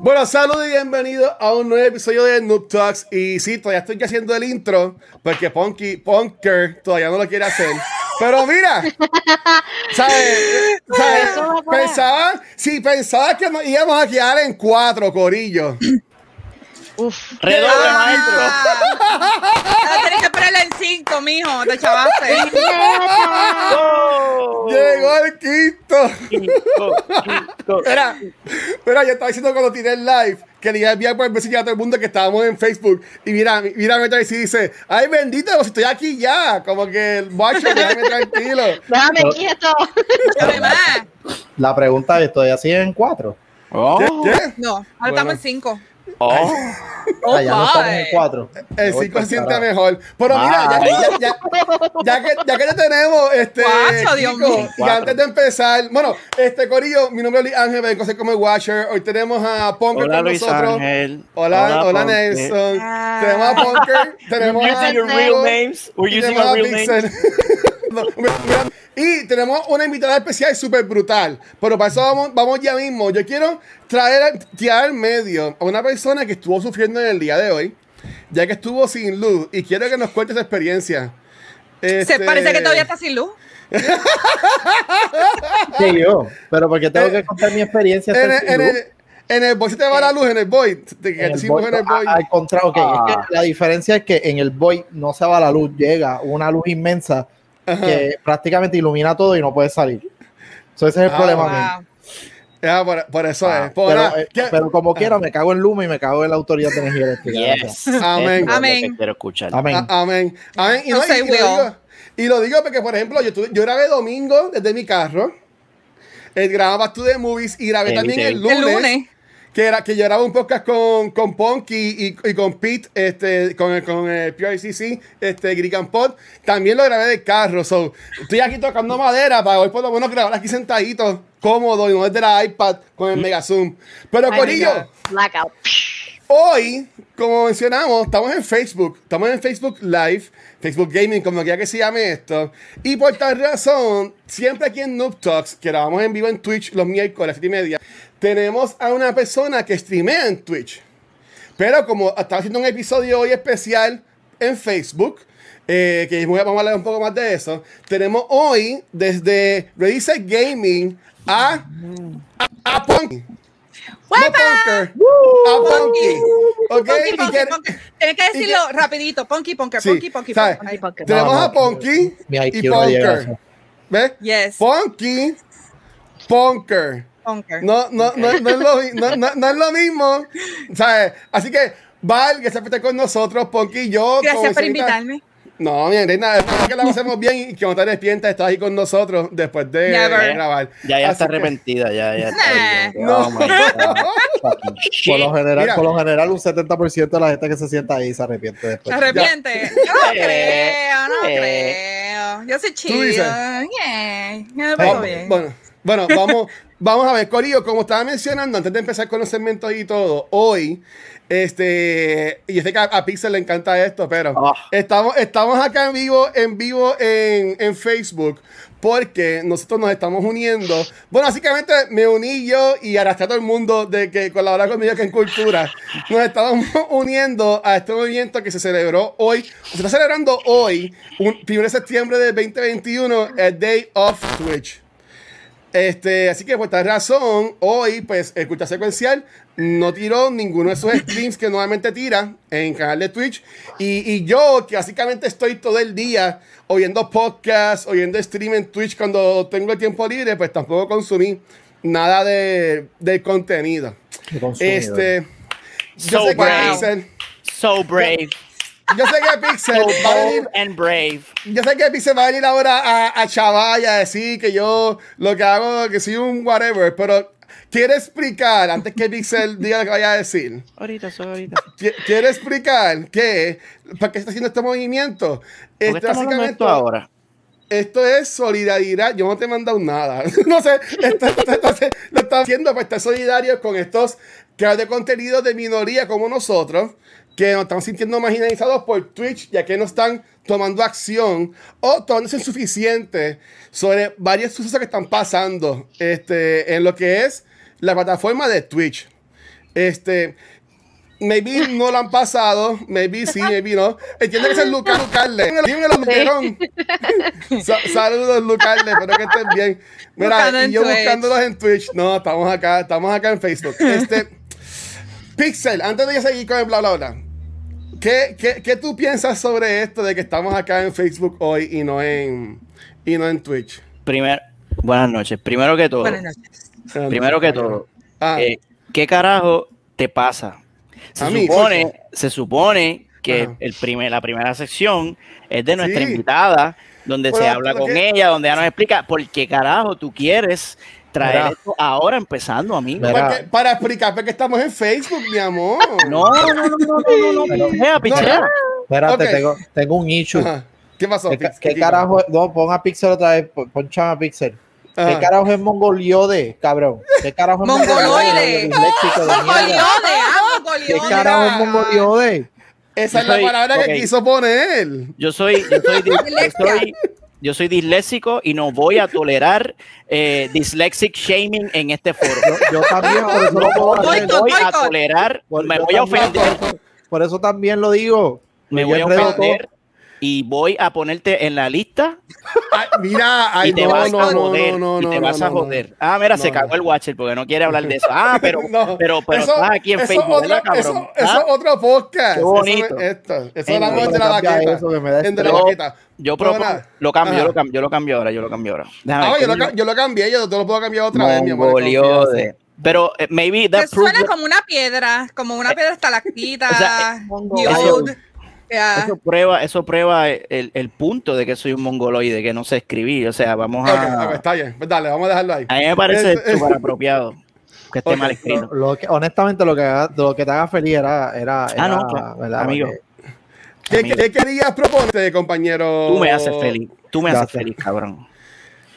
Bueno, saludos y bienvenidos a un nuevo episodio de Noob Talks. Y sí, todavía estoy haciendo el intro porque Punky, Punker todavía no lo quiere hacer. Pero mira, ¿sabes? ¿sabes? Pensaba, sí, pensaba que nos íbamos a quedar en cuatro corillos. Uf, redoble, Ah. maestro. Esperarla en cinco, mijo. Te chavaste. ¡Oh! Llegó el quinto. Quinto, quinto. Mira, mira, yo estaba diciendo cuando tiré el live que le iba a enviar por mensaje a todo el mundo que estábamos en Facebook. Y mira, mira, me trae y dice, ay bendito, pues estoy aquí ya. Como que el macho, déjame tranquilo. Déjame quieto. La pregunta es, ¿todavía siguen en cuatro? Oh, ¿Qué? ¿Qué? no, ahora Bueno. estamos en cinco. Oh. Oh, Ah, ya no estamos en. El voy 5 pa'l se siente mejor. Pero mira, ya, ya, ya, ya que, ya que ya tenemos, este. Guacho, Dios Kiko, mío. y antes de empezar, bueno, este Corillo, mi nombre es Luis Ángel, vengo a ser como el Watcher. Hoy tenemos a Punker Hola con Luis nosotros. Ángel. Hola, hola, Ponte. Nelson. Ah. Tenemos a Punker, tenemos We're a using your real Diego, names. We're y using tenemos our a real Pixel. names. Y tenemos una invitada especial súper brutal. Pero para eso vamos, vamos ya mismo. Yo quiero traer, tirar al medio a una persona que estuvo sufriendo en el día de hoy, ya que estuvo sin luz. Y quiero que nos cuente su experiencia. Se Este, parece que todavía está sin luz. Sí, yo. Pero porque tengo que contar mi experiencia. En el, en el en el Void se te va la luz, en el Void. Te, que En el hicimos Void, en el Void. a- Al contrario, ok, Ah. es que la diferencia es que en el Void no se va la luz, llega una luz inmensa que prácticamente ilumina todo y no puede salir. So, ese es el Ah, problema Wow. Ah, por, por eso Ah, es. Por pero, eh, pero como quiera, me cago en Luma y me cago en la autoridad de energía eléctrica. Yes. Amén. Amén. que quiero escuchar. Amén. A- amén. Amén. Y, No y- y lo digo, y lo digo porque, por ejemplo, yo, tuve- yo grabé domingo desde mi carro. Eh, grababa tú de movies y grabé Heavy, también el heavy. lunes. El lunes. Que, era, que yo grababa un podcast con, con Punky y, y con Pete, este, con, el- con el PRCC, este, Greek and Pod. También lo grabé del carro. So, estoy aquí tocando madera para hoy por lo menos grabar aquí sentadito, cómodo y no desde la iPad con el Mega Zoom. Pero, Corillo. Blackout. Hoy, como mencionamos, estamos en Facebook, estamos en Facebook Live, Facebook Gaming, como quiera que se llame esto. Y por tal razón, siempre aquí en Noob Talks, que grabamos en vivo en Twitch los miércoles a las 7 y media, tenemos a una persona que streamea en Twitch. Pero como estaba haciendo un episodio hoy especial en Facebook, eh, que vamos a hablar un poco más de eso, tenemos hoy desde Ready Set Gaming a, a, a Punky. No Punker, a Punky. ¿Ok? Punky. Tienes que decirlo rapidito. Punky, punker, Sí, punky, punky, punky. Punky. Tenemos No, a Punky y Punker. ¿Ves? Yes. Punky, Punker. Punker. No, no, no, no, es lo, no, es lo mismo. ¿Sabes? Así que, Val, que está con nosotros, Punky y yo. Gracias por invitarme. No, mi reina, espero que la pasemos bien y que no te arrepientas de estar ahí con nosotros después de Never. grabar. Ya, ya Así está que- arrepentida. Ya, ya está. Nah. bien. No. Oh Por lo, general, Mira. por lo general, un 70% de la gente que se sienta ahí se arrepiente ¿Se después. arrepiente? Yo no Eh, creo, no eh. creo. Yo soy chido. Yeah. Me Vamos- bien. Bueno, bueno, vamos, vamos a ver, Corillo, como estaba mencionando antes de empezar con los segmentos y todo, hoy, este, y yo sé que a, a Pixel le encanta esto, pero Ah. estamos, estamos acá en vivo, en vivo en, en Facebook, porque nosotros nos estamos uniendo. Bueno, básicamente me uní yo y arrastré a todo el mundo de que colabora conmigo que en cultura. Nos estamos uniendo a este movimiento que se celebró hoy, se está celebrando hoy, un 1 de septiembre del 2021, el Day of Twitch. Este, así que por tal razón, hoy, pues, Escucha Secuencial no tiró ninguno de sus streams que normalmente tira en canal de Twitch. Y, y yo, que básicamente estoy todo el día oyendo podcasts, oyendo stream en Twitch cuando tengo el tiempo libre, pues tampoco consumí nada de, contenido. De consumidor. Este, yo So sé que brave. Pixel, So brave. Yo sé que Pixel So va a venir, bold and brave. yo sé que Pixel va a venir ahora a, a chaval y a decir que yo lo que hago, que soy un whatever, pero quiere explicar, antes que Pixel diga lo que vaya a decir, Ahorita, so ahorita. qui- quiere explicar que, para qué está haciendo este movimiento. ¿Por qué estamos hablando de básicamente, esto ahora? esto es solidaridad. Yo no te he mandado nada. no sé, esto, esto- esto se- lo está haciendo para estar solidario con estos creadores de contenido de minoría como nosotros, que nos están sintiendo marginalizados por Twitch, ya que no están tomando acción o tomándose insuficiente sobre varios sucesos que están pasando este, en lo que es la plataforma de Twitch. Este, maybe no lo han pasado, maybe sí, maybe no. Entiendo que es el Lucas Lucarle. Dímelo, Luquerón. Sa- Saludos, Lucarle, espero que estén bien. Mira, y yo Twitch. buscándolos en Twitch. No, estamos acá, estamos acá en Facebook. Este, Pixel, antes de seguir con el bla bla bla. ¿Qué, qué, qué tú piensas sobre esto de que estamos acá en Facebook hoy y no en, y no en Twitch? Primer, buenas noches. Primero que todo, Buenas noches. primero que todo, Ah, eh, ¿qué carajo te pasa? Se A mí, supone, se supone que el primer, la primera sección es de nuestra Sí. invitada, donde se habla ¿pero con ella, donde ella nos explica por qué carajo tú quieres traer Mira. esto ahora empezando, amigo. Porque- para explicar porque estamos en Facebook, mi amor. No, no, no, no, no, no, no, Pero- pichea. Espérate, Ok. tengo, tengo un issue. Ajá. ¿Qué pasó? ¿Qué, qué tipo? carajo? No, pon a Pixel otra vez. pon- a Pixel. ¿Qué Ajá. carajo es mongoliode, cabrón? ¿Qué carajo es Mongoloide. Disléxico de mierda. Mongoliode, ah, ¿Qué mongoliode. carajo es mongoliode? Esa es Yo la soy- palabra ok. que quiso poner. Yo soy, yo soy, yo soy, yo soy disléxico y no voy a tolerar eh, dyslexic shaming en este foro. Yo, yo también, por eso puedo No hacer. Boicot, voy a tolerar, Por- me voy a ofender, Por eso también lo digo. me voy a ofender y voy a ponerte en la lista Ay, mira, ay, y te no, vas no, a joder. no, no, y te no, vas no, a no. joder. Ah, mira, se cagó no. el Watcher porque no quiere hablar de eso. Ah, pero, No, pero, pero eso- estás aquí en eso Facebook, otro- ¿verdad, cabrón? Eso, Ah, es otro podcast. Qué Eso bonito. es. Eso de la Cambia vaqueta. eso que me da En de la vaqueta. Yo nada. lo cambio, yo lo cambio, yo lo cambio ahora, yo lo cambio ahora. Déjame Ah, yo, lo, ¿cómo ca- yo lo cambié, yo te lo puedo cambiar otra vez, mi amor. Pero eh, maybe that suena como una piedra, como una piedra estalactita. Sea. Eso prueba, eso prueba el, el punto de que soy un mongoloide, que no sé escribir. O sea, vamos a. ver, está bien. Pues dale, vamos a dejarlo ahí. A mí me parece súper apropiado que esté mal escrito. Lo que, honestamente, lo que, lo que te haga feliz era. era, Ah, era, no, claro, ¿verdad? amigo. ¿Qué, amigo. qué querías proponerte, compañero? Tú me haces feliz. Tú me haces feliz, cabrón.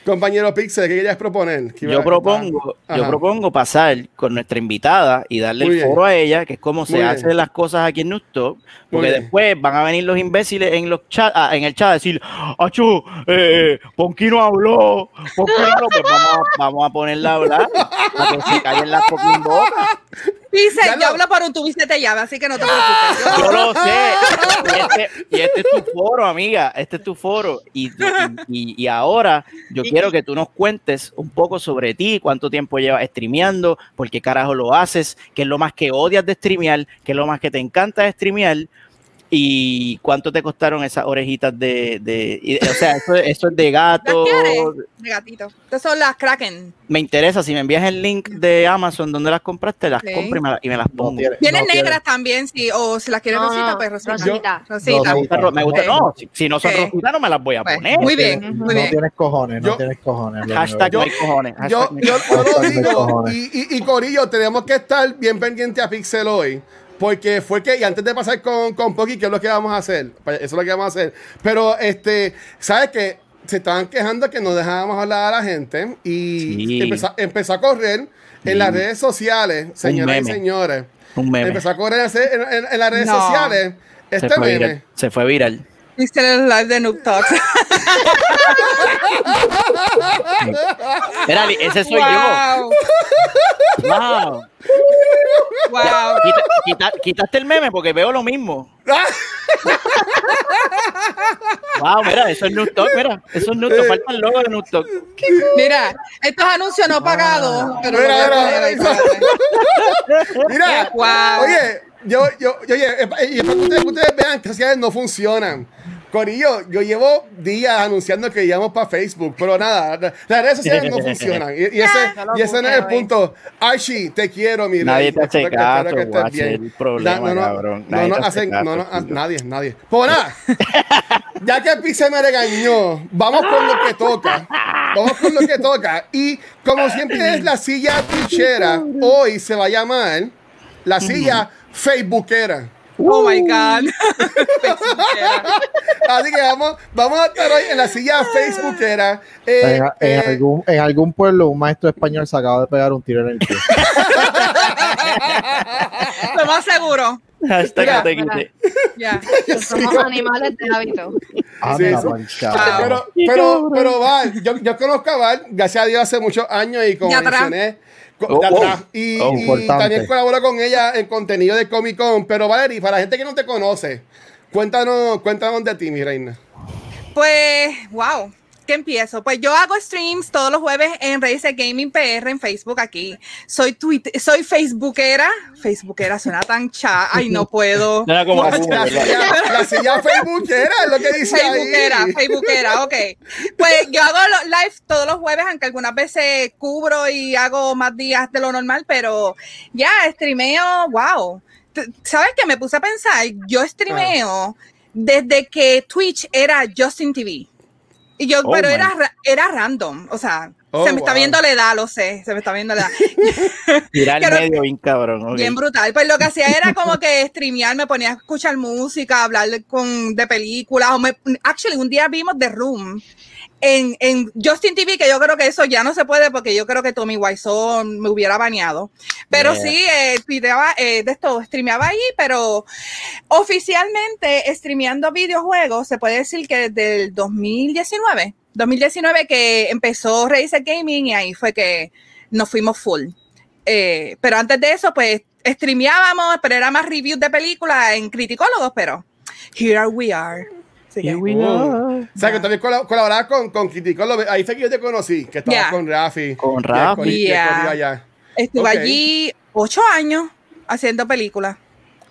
Compañero Pixel, ¿qué querías proponer? ¿Qué iba- Yo propongo, yo propongo pasar con nuestra invitada y darle Muy el bien. foro a ella, que es como se Muy bien. hacen las cosas aquí en Nustop, Muy porque bien. después van a venir los imbéciles en los chat, ah, en el chat a decir, Acho, eh, Ponky no habló, Ponky no habló", pues vamos, a- vamos a ponerla a hablar para que se callen las fucking Ya yo lo- hablo por un tubiste de llave, así que no te preocupes. Yo- Yo lo sé. Y este, y este es tu foro, amiga. Este es tu foro. Y, y- y ahora yo quiero que tú nos cuentes un poco sobre ti, cuánto tiempo llevas streameando, por qué carajo lo haces, qué es lo más que odias de streamear, qué es lo más que te encanta de streamear. Y cuánto te costaron esas orejitas de, de- o sea, eso, eso es de gato. ¿Las quieres? De gatito. Estas son las Kraken. Me interesa, si me envías el link de Amazon donde las compraste, las compro y me, la- y me las pongo. Vienen no negras también, sí. O si las quieres No, rosita, no, pues rosita. rosita. Rosita. No, Me gusta, me gusta- no, si, si no son rositas no me las voy a Pues, poner. muy bien, muy no bien. tienes cojones, Yo- no tienes cojones. Hashtag no hay cojones. Yo, hashtag yo, yo lo digo, y, y, y Corillo, tenemos que estar bien pendientes a Pixel hoy. Porque fue que, y antes de pasar con, con Poki, ¿qué es lo que vamos a hacer? Pues Eso es lo que vamos a hacer. Pero, este, ¿sabes qué? Se estaban quejando que no dejábamos hablar a la gente y Sí. empezó, empezó a correr en las redes sociales, señoras y señores. Un meme. Empezó a correr en, en- en las redes No. sociales Se este fue, meme. viral, se fue viral. Viste el live de Noob Talks. Era, ese soy wow. yo. Wow. Wow. Quita- quita- quitaste el meme porque veo lo mismo. Wow, mira, eso es Talk, mira. Eso es Noob Talk. Falta el logo de Talk. Mira, estos anuncios no pagados, pero Mira, mira, mira. Wow. oye, yo, yo, yo- oye, y es para que ustedes, vean que las no funcionan. Corillo, yo llevo días anunciando que íbamos para Facebook, pero nada, la- las redes sociales no funcionan. Y, y ese, no y ese no es el punto. Archie, te quiero, mi Nadie rey. te hace caso, que estés bien. el problema, cabrón. No, Nadie no, te hace hacen, caso, no, no, a- chico. nadie, nadie. Pues nada, ya que Pixel me regañó, vamos con lo que toca. Vamos con lo que toca. Y como siempre es la silla twitchera, hoy se va a llamar la silla facebookera. Oh my God. Así que vamos, vamos a estar hoy en la silla Facebookera. Eh, En, en eh, algún, en algún pueblo, un maestro español se acaba de pegar un tiro en el pie. Lo más seguro. Hashtag Mira, no te quite. Ya. Somos animales de hábito. Anda, sí. pero, pero, pero, Val, yo, yo conozco a Val, gracias a Dios, hace muchos años y como mencioné, Oh, de oh. y, Oh, y también colaboro con ella en contenido de Comic Con. Pero Valerie, para la gente que no te conoce, cuéntanos, cuéntanos de ti, mi reina. Pues, wow. ¿Qué empiezo? Pues yo hago streams todos los jueves en Raíces Gaming PR en Facebook aquí. Soy Twitter, soy Facebookera. Facebookera suena tan cha. Ay, no puedo. Suena como La, la silla, la silla Facebookera es lo que dice Facebookera, ahí. Facebookera, ok. Pues yo hago los live todos los jueves, aunque algunas veces cubro y hago más días de lo normal, pero ya, streameo, wow. ¿Sabes qué? Me puse a pensar, yo streameo desde que Twitch era Justin TV. Y yo, Oh pero my. era, ra- era random, o sea, Oh, se me está viendo la edad, lo sé, se me está viendo la edad. Tirar Pero- medio bien cabrón. Bien brutal. Pues lo que hacía era como que streamear, me ponía a escuchar música, hablar con, de películas. O me, actually, un día vimos The Room en, en Justin TV, que yo creo que eso ya no se puede porque yo creo que Tommy Wiseau me hubiera bañado. Pero Yeah. sí, eh, eh, de esto, streameaba ahí, pero oficialmente streameando videojuegos, se puede decir que desde el 2019, 2019 que empezó Razer Gaming y ahí fue que nos fuimos full. Eh, pero antes de eso, pues streameábamos, pero era más reviews de películas en criticólogos, pero here we are. Que- we go. O sea, que también colab- colaborabas con, con Love. Ahí fue que yo te conocí, que estabas Ya. con Rafi. Con Rafi. cori- y el Ya. corillo allá. Estuve allí ocho años haciendo películas,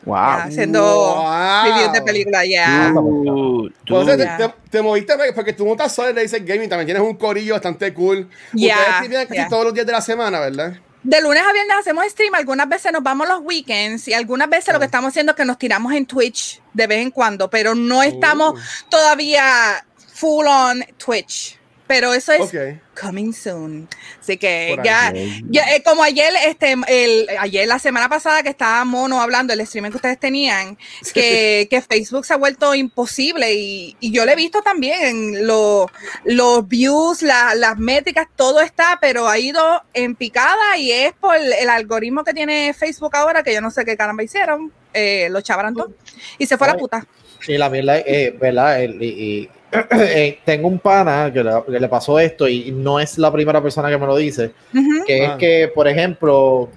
Wow. haciendo Wow. reviews de películas, ya. Entonces, te, te- te moviste porque tú no estás solo en Gaming, también tienes un corillo bastante cool. Ya, Ustedes escribían casi todos los días de la semana, ¿verdad? De lunes a viernes hacemos stream, algunas veces nos vamos los weekends y algunas veces lo que estamos haciendo es que nos tiramos en Twitch de vez en cuando, pero no estamos Uh. todavía full on Twitch. Pero eso es Ok. coming soon. Así que Por ya, ya, eh, como ayer, este, el, ayer, la semana pasada que estaba Mono hablando, el streaming que ustedes tenían, que, que Facebook se ha vuelto imposible y, y yo lo he visto también, lo- los views, la- las métricas, todo está, pero ha ido en picada y es por el algoritmo que tiene Facebook ahora, que yo no sé qué caramba hicieron, eh, lo chavaron todo y se fue a la puta. Sí, la mierda, eh, ¿verdad? Y- eh, tengo un pana que le, que le pasó esto y no es la primera persona que me lo dice, Ujú. que Ah. es que, por ejemplo,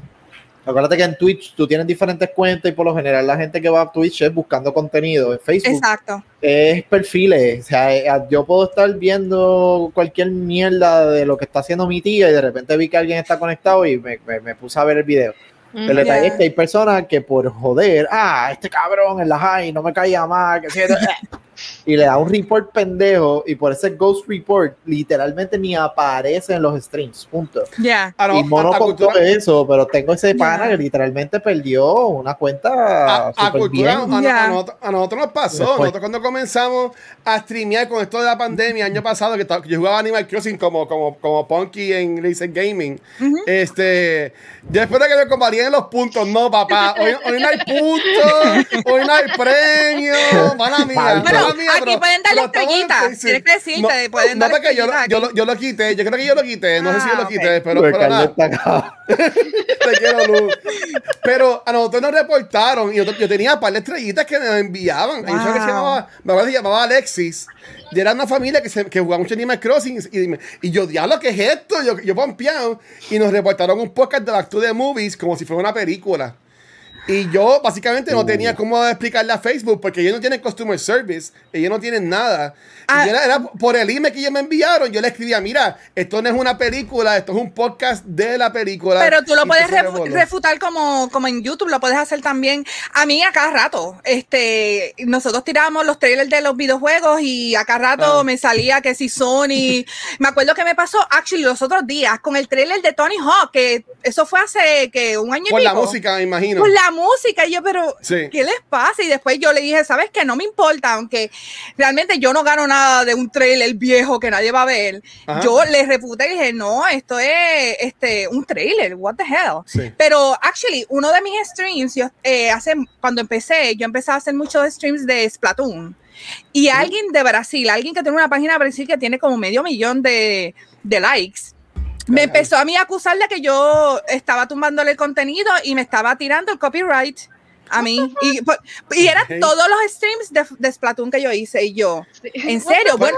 acuérdate que en Twitch tú tienes diferentes cuentas y por lo general la gente que va a Twitch es buscando contenido. En Facebook Exacto. es perfiles, o sea, eh, yo puedo estar viendo cualquier mierda de lo que está haciendo mi tía y de repente vi que alguien está conectado y me, me- me puse a ver el video. El Ujú. detalle Ya. es que hay personas que por joder, ah, este cabrón en la high no me caía mal, que y le da un report pendejo y por ese ghost report literalmente ni aparece en los streams, punto. Ya. Ah, no, y Mono contó cultura- eso, pero tengo ese pana Ya. que literalmente perdió una cuenta A, a cultura, bien. a, Ya. a nosotros, a nosotros nos pasó. Después. Nosotros cuando comenzamos a streamear con esto de la pandemia, año pasado, que, yo jugaba Animal Crossing como, como, como Punky en Razer Gaming. Ujú. Este, yo espero que me compartían los puntos. No, papá, hoy, hoy no hay puntos, hoy no hay premios. Mala mía, Falso. Mala mía, aquí pero- pueden darle estrellitas. Tienes que decirte, no, pueden no, darle porque yo, yo, lo- yo lo quité, yo creo que yo lo quité, no sé si yo lo Ah, quité, ok. pero, Porque pero nada. Está acá. Te quiero, Luz. Pero a nosotros nos reportaron y yo, yo tenía un par de estrellitas que nos enviaban. Hay una que se Wow. llamaba, me acuerdo que se llamaba Alexis. Y era una familia que, se, que jugaba mucho Animal Crossing. Y, y yo, diablo, ¿qué es esto? Yo, yo pompeado. Y nos reportaron un podcast de Back to the Movies como si fuera una película. Y yo básicamente no tenía cómo explicarle a Facebook porque ellos no tienen customer service, ellos no tienen nada. Y Ah. yo era, era por el email que ellos me enviaron, yo le escribía, mira, esto no es una película, esto es un podcast de la película. Pero tú lo Y puedes refu- refutar como, como en YouTube, lo puedes hacer también. A mí a cada rato, este, nosotros tirábamos los trailers de los videojuegos y a cada rato Ah. me salía que si Sony, me acuerdo que me pasó, actually, los otros días con el trailer de Tony Hawk, que eso fue hace que un año y Por la pico. música, me imagino. Por la música. Y yo, pero, Sí. ¿qué les pasa? Y después yo le dije, ¿sabes qué? No me importa, aunque realmente yo no gano nada de un trailer viejo que nadie va a ver. Ajá. Yo le refuté y dije, no, esto es este, un trailer, what the hell. Sí. Pero, actually, uno de mis streams, yo, eh, hace, cuando empecé, yo empecé a hacer muchos streams de Splatoon. Y alguien de Brasil, alguien que tiene una página de Brasil que tiene como medio millón de, de likes, me empezó a mí a acusar de que yo estaba tumbándole el contenido y me estaba tirando el copyright a mí. Y, po- y eran todos los streams de, de Splatoon que yo hice. Y yo, en serio, bueno,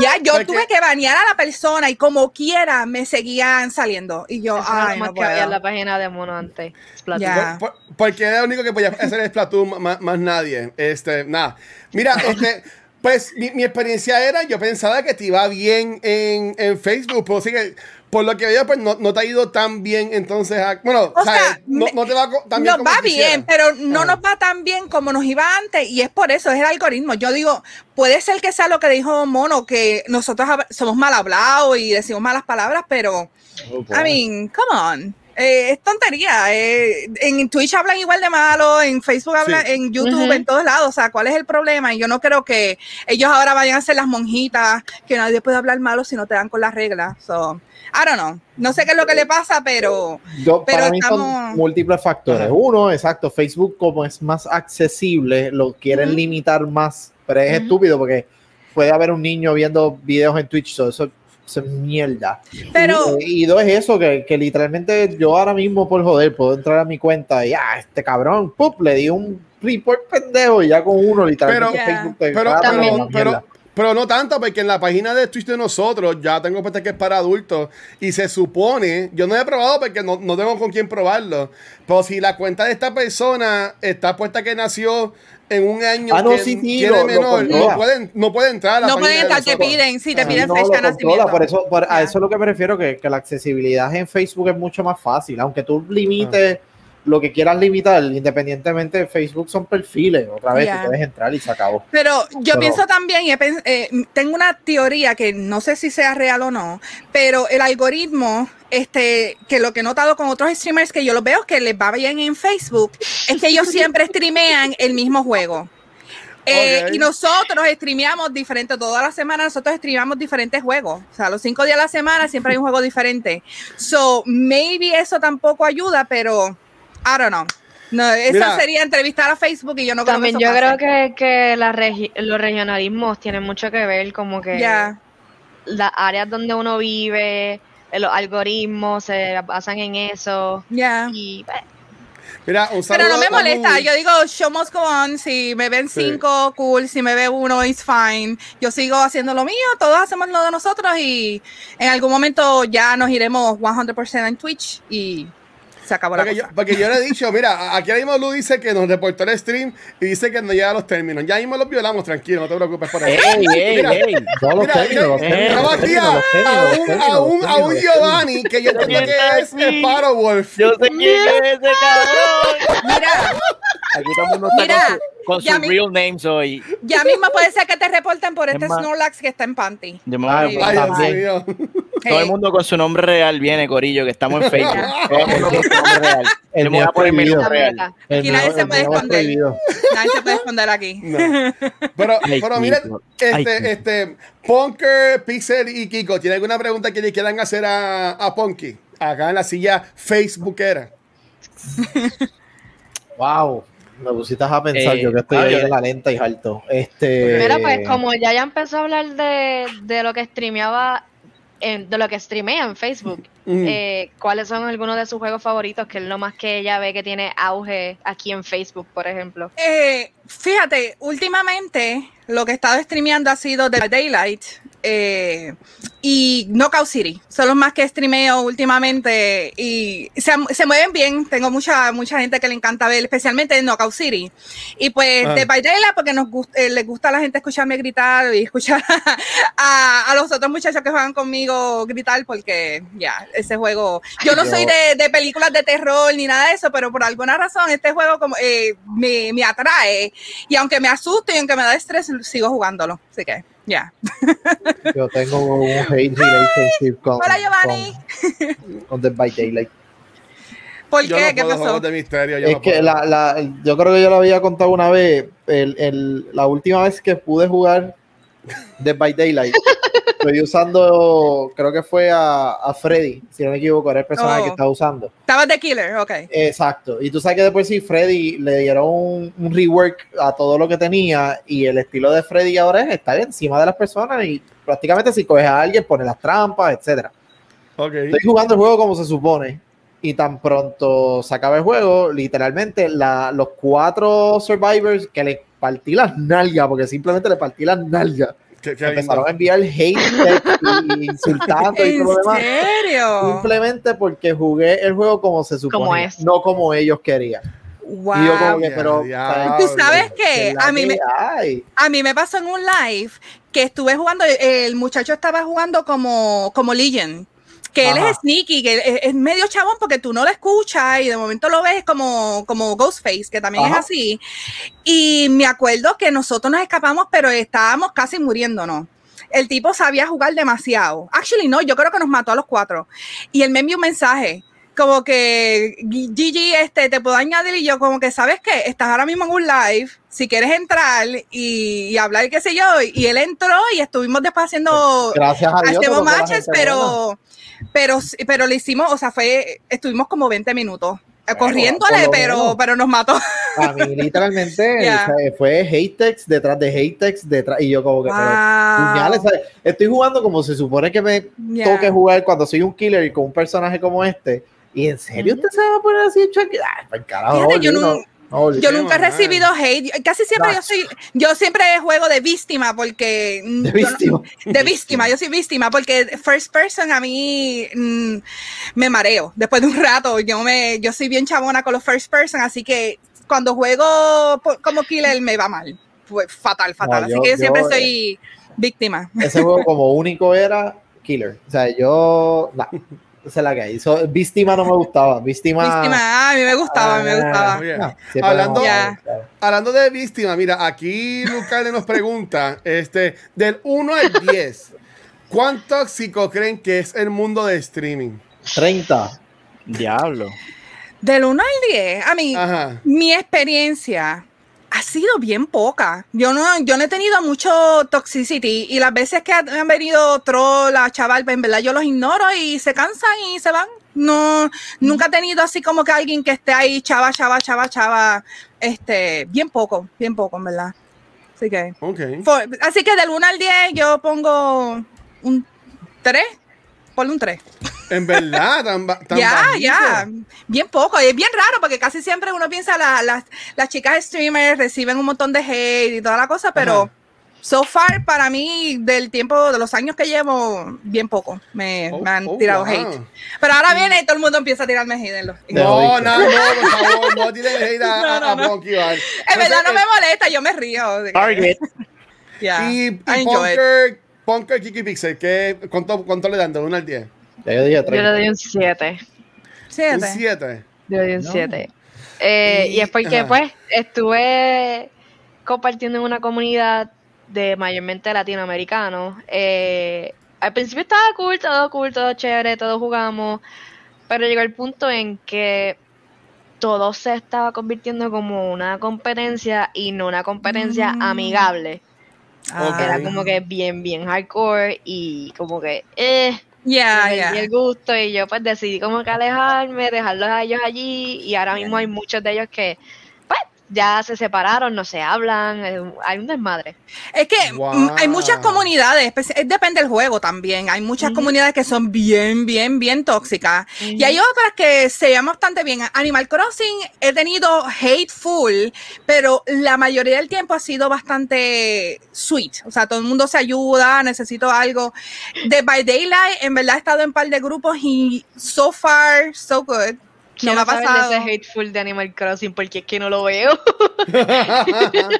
ya yo Porque- tuve que banear a la persona y como quiera me seguían saliendo. Y yo, Eso ay, lo más no que había en la página de Mono antes. Splatoon. Ya. Por- por- porque era el único que podía hacer Splatoon, más, más nadie. Este, nada. Mira, este, pues mi, mi experiencia era, yo pensaba que te iba bien en, en Facebook, pero sí que por lo que veo, pues no, no te ha ido tan bien, entonces, a- bueno, O ¿sabes? sea, no, me- no te va tan bien Nos como va quisiera. bien, pero no Ajá. nos va tan bien como nos iba antes y es por eso, es el algoritmo. Yo digo, puede ser que sea lo que dijo Mono, que nosotros somos mal hablados y decimos malas palabras, pero, I mean, come on. Eh, es tontería. eh, en Twitch hablan igual de malo, en Facebook hablan, Sí. en YouTube, en todos lados. O sea, ¿cuál es el problema? Y yo no creo que ellos ahora vayan a ser las monjitas, que nadie puede hablar malo si no te dan con las reglas. So, I don't know. No sé qué es lo que le pasa, pero Yo, Pero para mí estamos- son múltiples factores. Uno, exacto, Facebook como es más accesible, lo quieren limitar más, pero es estúpido porque puede haber un niño viendo videos en Twitch, so eso, eso es mierda. Pero- y, y dos es eso, que, que literalmente yo ahora mismo por joder puedo entrar a mi cuenta y ah, este cabrón, ¡pup! le di un report pendejo y ya con uno literalmente Pero- Facebook pero, pero no tanto, porque en la página de Twitch de nosotros ya tengo puesta que es para adultos y se supone, yo no he probado porque no, no tengo con quién probarlo, pero si la cuenta de esta persona está puesta que nació en un año Ah, no, que sí, sí, tiene lo- lo menor, no, pueden, no puede entrar a la no pueden de estar, te piden, sí, te Ah, piden no, fecha de nacimiento. por eso, por- a eso es lo que me refiero, que, que la accesibilidad en Facebook es mucho más fácil, aunque tú limites lo que quieras limitar, independientemente de Facebook son perfiles, otra vez tú puedes entrar y se acabó. Pero yo Pero- pienso también, y eh, tengo una teoría que no sé si sea real o no, pero el algoritmo, este, que lo que he notado con otros streamers que yo los veo que les va bien en Facebook, es que ellos siempre streamean el mismo juego. Eh. Y nosotros streameamos diferente, toda la semana nosotros streameamos diferentes juegos. O sea, los cinco días a la semana siempre hay un juego diferente. So, maybe eso tampoco ayuda, pero I don't know. No, eso Mira. sería entrevistar a Facebook y yo no creo También que yo eso creo pase. que, que la regi- los regionalismos tienen mucho que ver, como que Ya. las áreas donde uno vive, eh, los algoritmos se basan en eso. Ya. Y eh, Mira, un Pero no me molesta. Yo digo, show must go on. Si me ven Sí. cinco, cool. Si me ve uno, it's fine. Yo sigo haciendo lo mío. Todos hacemos lo de nosotros. Y en algún momento ya nos iremos 100% en Twitch. Y se acabó la Porque yo, cosa. porque yo le he dicho, mira, aquí ahora mismo Lu dice que nos reportó el stream y dice que no llega a los términos. Ya mismo los violamos, tranquilo, no te preocupes por eso. ¡Ey, ey, Mira. ey! Mira, términos, los términos, los aquí términos, a, un. Giovanni que yo entiendo que es aquí. Sparrow Wolf. Yo sé quién es ese cabrón. Mira, Aquí todo el mundo está Mira, con, su, con ya sus mi- real names hoy. ya mismo puede ser que te reporten por este Es más- Snorlax que está en panty. Ay, Dios mío. Todo el mundo con su nombre real viene, Corillo, que estamos en Facebook. Todo el mundo con su nombre real. El mío prohibido. nombre real. Aquí nadie se puede esconder. prohibido. Nadie se puede esconder aquí. No. Pero, Ay, pero mira. Ay, este, este, Punker, Pixel y Kiko, ¿tiene alguna pregunta que le quieran hacer a, a Punky? Acá en la silla Facebookera. Wow, me pusiste a pensar, Eh, yo que estoy ah, ahí yo- en la lenta y alto. Este, Mira, pues como ya ya empezó a hablar de, de lo que streameaba, en- de lo que streamea en Facebook, Mm. eh, ¿cuáles son algunos de sus juegos favoritos? Que es lo más que ella ve que tiene auge aquí en Facebook, por ejemplo. Eh, fíjate, últimamente lo que he estado streameando ha sido The Daylight eh, y Knockout City. Son los más que streameo últimamente y se, se mueven bien. Tengo mucha mucha gente que le encanta ver, especialmente en Knockout City. Y pues Ah. The by Daylight porque nos gust- eh, les gusta a la gente escucharme gritar y escuchar a, a los otros muchachos que juegan conmigo gritar porque ya, ese juego... Yo no Yo- soy de, de películas de terror ni nada de eso, pero por alguna razón este juego como eh, me, me atrae y aunque me asuste y aunque me da estrés, sigo jugándolo. Así que, ya. yo tengo un hate relationship con, Hola, Giovanni. con, con Dead by Daylight. ¿Por Yo qué? no ¿Qué puedo pasó? juegos de misterio. yo Es no que la, la- yo creo que yo lo había contado una vez. El, el- la última vez que pude jugar Dead by Daylight, estoy usando, creo que fue a, a Freddy, si no me equivoco, era el personaje Oh. que estaba usando. Estabas de killer, ok. Exacto. Y tú sabes que después sí, Freddy le dieron un, un rework a todo lo que tenía y el estilo de Freddy ahora es estar encima de las personas y prácticamente si coges a alguien pone las trampas, etcétera. Ok. Estoy jugando el juego como se supone y tan pronto se acaba el juego, literalmente la- los cuatro survivors que le partí las nalgas, porque simplemente le partí las nalgas, Qué- qué empezaron lindo. a enviar hate y insultando y ¿En todo lo demás. serio? Simplemente porque jugué el juego como se supone, no como ellos querían. Wow. Y yo como que, pero. ¿Tú sabes ¿qué mí me- hay? A mí me pasó en un live que estuve jugando, el muchacho estaba jugando como, como Legion. Que él es sneaky, que es, es medio chabón porque tú no lo escuchas y de momento lo ves como, como Ghostface, que también Ajá. es así. Y me acuerdo que nosotros nos escapamos, pero estábamos casi muriéndonos. El tipo sabía jugar demasiado. Actually, no, yo creo que nos mató a los cuatro. Y él me envió un mensaje como que Gigi, este, te puedo añadir y yo como que, ¿sabes qué? Estás ahora mismo en un live, si quieres entrar y, y hablar, qué sé yo, y él entró y estuvimos después haciendo, Gracias a Dios. hacemos matches, buena. pero, pero, pero le hicimos, o sea, fue, estuvimos como 20 minutos eh, Bueno, corriéndole, lo pero, pero nos mató. A mí literalmente o sea, fue hate text detrás de hate text detrás y yo como que pero, Wow. estoy jugando como se supone que me Ya. toque jugar cuando soy un killer y con un personaje como este y en serio usted se va a poner así chucky? Ay, pa'l carajo, Fíjate, yo no- no. Yo nunca he recibido hate. Casi siempre Nah. yo soy, yo siempre juego de víctima porque mm, de yo no- víctima. de víctima, yo soy víctima porque first person a mí mm, me mareo. Después de un rato, yo me, yo soy bien chabona con los first person, así que cuando juego como killer me va mal. Pues fatal, fatal. así yo- que yo siempre yo, eh, soy víctima. ese juego como único era killer o sea yo nah, esa es la que hay So, víctima no me gustaba víctima Víctima, ah, a mí me gustaba, a mí me gustaba. Nah, siempre hablando- gustaba. Hablando de víctima, mira, aquí Lucas nos pregunta, este, del 1 al 10, ¿cuán tóxico creen que es el mundo de streaming? 30 Diablo. Del 1 al 10, a mí, Ajá. mi experiencia ha sido bien poca. Yo no, yo no he tenido mucho toxicity y las veces que han venido troll a chaval, en verdad yo los ignoro y se cansan y se van. No, nunca he tenido así como que alguien que esté ahí chava, chava, chava, chava. Este, bien poco, bien poco, en verdad. Así que, Ok. for- así que del 1 al 10 yo pongo un 3. Ponle un 3. En verdad, tan, tan Ya, bajito. ya, bien poco. Es bien raro porque casi siempre uno piensa la- las- las chicas streamers reciben un montón de hate y toda la cosa, pero Ajá. so far para mí del tiempo de los años que llevo, bien poco me, Oh, me han oh, tirado wow. hate. Pero ahora viene y todo el mundo empieza a tirarme hate en los. No, no, no, por favor, no tires hate a, No, no, a no. Monkey Ball. En verdad no me molesta, yo me río. Target. Yeah, Y, y. Punker, Punker Kiki Pixel, ¿qué, cuánto, ¿cuánto le dan de 1 al 10? Ya yo dije Yo 30 le doy un 7. Un Siete. 7. Yo le doy un No. 7. Eh, Y- y es porque, ajá. pues, estuve compartiendo en una comunidad de mayormente latinoamericanos. Eh, al principio estaba cool, todo cool, todo chévere, todos jugamos. Pero llegó el punto en que todo se estaba convirtiendo como una competencia y no una competencia Mm. amigable. Ah, Era como que bien, bien hardcore y como que, eh, Ya. perdí el gusto y yo pues decidí como que alejarme, dejarlos a ellos allí y ahora mismo hay muchos de ellos que ya se separaron, no se hablan, eh, hay un desmadre. Es que Wow. mm, hay muchas comunidades, eh, depende del juego también. Hay muchas Ujú. comunidades que son bien, bien, bien tóxicas. Y hay otras que se llaman bastante bien. Animal Crossing he tenido hateful, pero la mayoría del tiempo ha sido bastante sweet. O sea, todo el mundo se ayuda, necesito algo. De By Daylight, en verdad he estado en un par de grupos y so far, so good. No me ha de pasado. ese hateful de Animal Crossing porque es que no lo veo.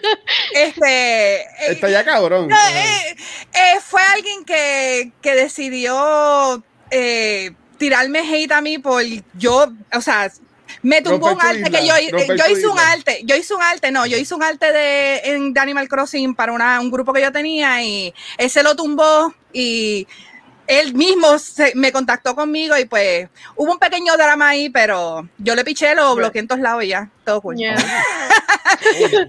Este, eh, Está ya cabrón. No, eh, eh, fue alguien que, que decidió eh, tirarme hate a mí por yo, o sea, me tumbó Romper un arte que yo, hice un isla. arte, yo hice un arte, no, yo hice un arte de, en, de Animal Crossing para una, un grupo que yo tenía y ese lo tumbó y él mismo se- me contactó conmigo y pues hubo un pequeño drama ahí, pero yo le piché, lo bloqueé en todos lados y ya, todo cool. Yeah.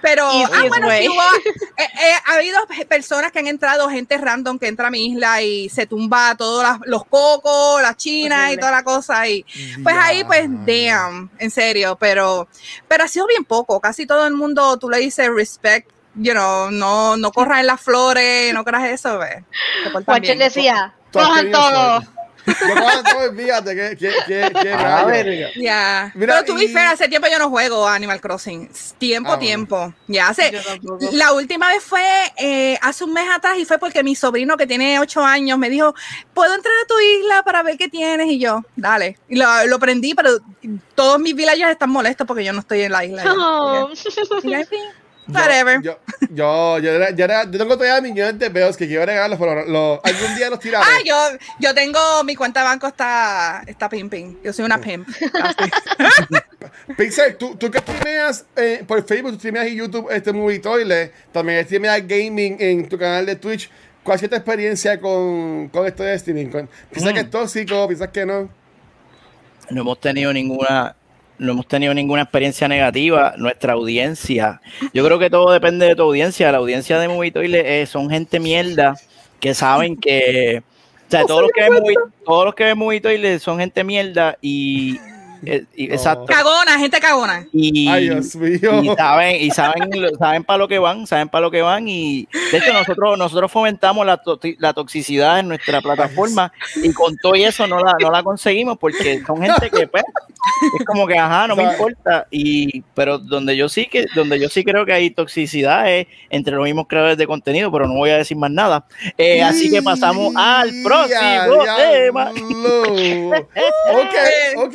Pero, ah, bueno, way. sí hubo- eh, eh, ha habido personas que han entrado, gente random que entra a mi isla y se tumba todos las- los cocos, las chinas y toda la cosa. Y pues ahí, pues, damn, en serio, pero, pero ha sido bien poco. Casi todo el mundo, tú le dices respect, you know, no, no corras en las flores, no creas eso, ve. Se portan Watcher bien. decía, cojan todo. cojan todo, fíjate, que, que, que, que Ah, Mira, pero tú y- hace tiempo yo no juego a Animal Crossing. Tiempo, Ah, bueno. tiempo. Ya hace. La última vez fue eh, hace un mes atrás y fue porque mi sobrino que tiene ocho años me dijo, ¿puedo entrar a tu isla para ver qué tienes? Y yo, dale. Y lo, lo prendí, pero todos mis villagers están molestos porque yo no estoy en la isla. ya. Oh. Y yo, "Sí, Whatever. Yo, yo, yo, era- yo, era- yo tengo todavía millones de peos que quiero regalarlos, pero lo- algún día los tiraré. Ah, yo, yo tengo mi cuenta de banco está, está pimping. Yo soy una pimp. Pixel, tú, tú que streameas eh, por Facebook, tú streameas en YouTube este Movie Toilet, también streameas gaming en tu canal de Twitch. ¿Cuál sido tu experiencia con, con esto de streaming? ¿Piensas Mm. que es tóxico? ¿Piensas que no? no hemos tenido ninguna no hemos tenido ninguna experiencia negativa nuestra audiencia. Yo creo que todo depende de tu audiencia. La audiencia de Movie Toilet, eh, son gente mierda que saben que o sea todos los que ven todos los que ven Movie Toilet son gente mierda y, eh, exacto. Cagona, gente cagona. y, Ay, Dios mío. y saben y saben lo- saben para lo que van saben para lo que van y de hecho nosotros nosotros fomentamos la, to- la toxicidad en nuestra plataforma y con todo y eso no la, no la conseguimos porque son gente que pues, es como que ajá no me importa y pero donde yo sí que donde yo sí creo que hay toxicidad es entre los mismos creadores de contenido pero no voy a decir más nada. Eh, así que pasamos al próximo Ya, tema. ok, ok.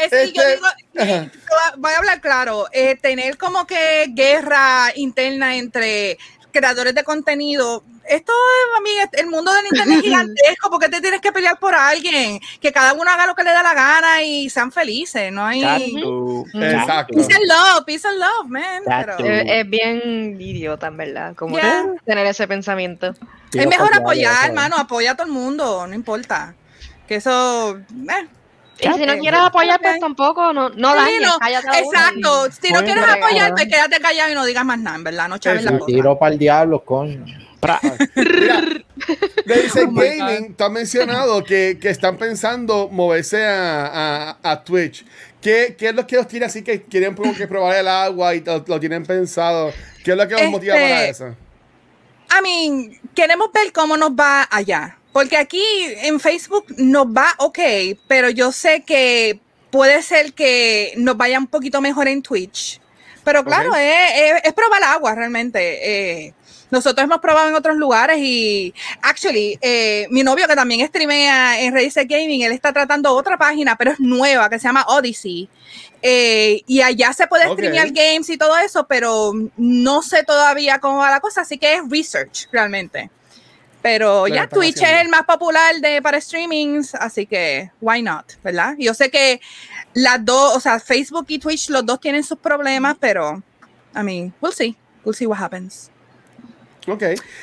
Es que yo Este- digo, Ajá. voy a hablar claro, eh, tener como que guerra interna entre creadores de contenido, esto a mí, el mundo del internet es gigantesco, porque te tienes que pelear por alguien, que cada uno haga lo que le da la gana y sean felices, no hay... Exacto. Peace and love, peace and love, man. Pero- Es, es bien idiota, en verdad, como Yeah. tener ese pensamiento. Es mejor apoyar, hermano, apoya a todo el mundo, no importa. Que eso... eh, Y si no quieres apoyar, pues tampoco, no, no Sí, dañes, no, Exacto, si no quieres apoyar, pues quédate callado y no digas más nada, en verdad, no chaves la cosa. Tiro para el diablo, coño. Mira, dice Oh Gaming, tú has mencionado que, que están pensando moverse a, a, a Twitch. ¿Qué, ¿Qué es lo que los tiene así que quieren como que probar el agua y lo, lo tienen pensado? ¿Qué es lo que los motiva Este, para eso? I mean, queremos ver cómo nos va allá. Porque aquí en Facebook nos va ok, pero yo sé que puede ser que nos vaya un poquito mejor en Twitch. Pero claro, es, es- es probar agua realmente. Eh, nosotros hemos probado en otros lugares y, actually, eh, mi novio que también streamea en Razer Gaming, él está tratando otra página, pero es nueva, que se llama Odyssey. Eh, y allá se puede Ok. streamear games y todo eso, pero no sé todavía cómo va la cosa, así que es research realmente. Pero ya Twitch haciendo. es el más popular de para streamings, así que why not, ¿verdad? Yo sé que las dos, o sea, Facebook y Twitch, los dos tienen sus problemas, pero I mean, we'll see. We'll see what happens. Ok.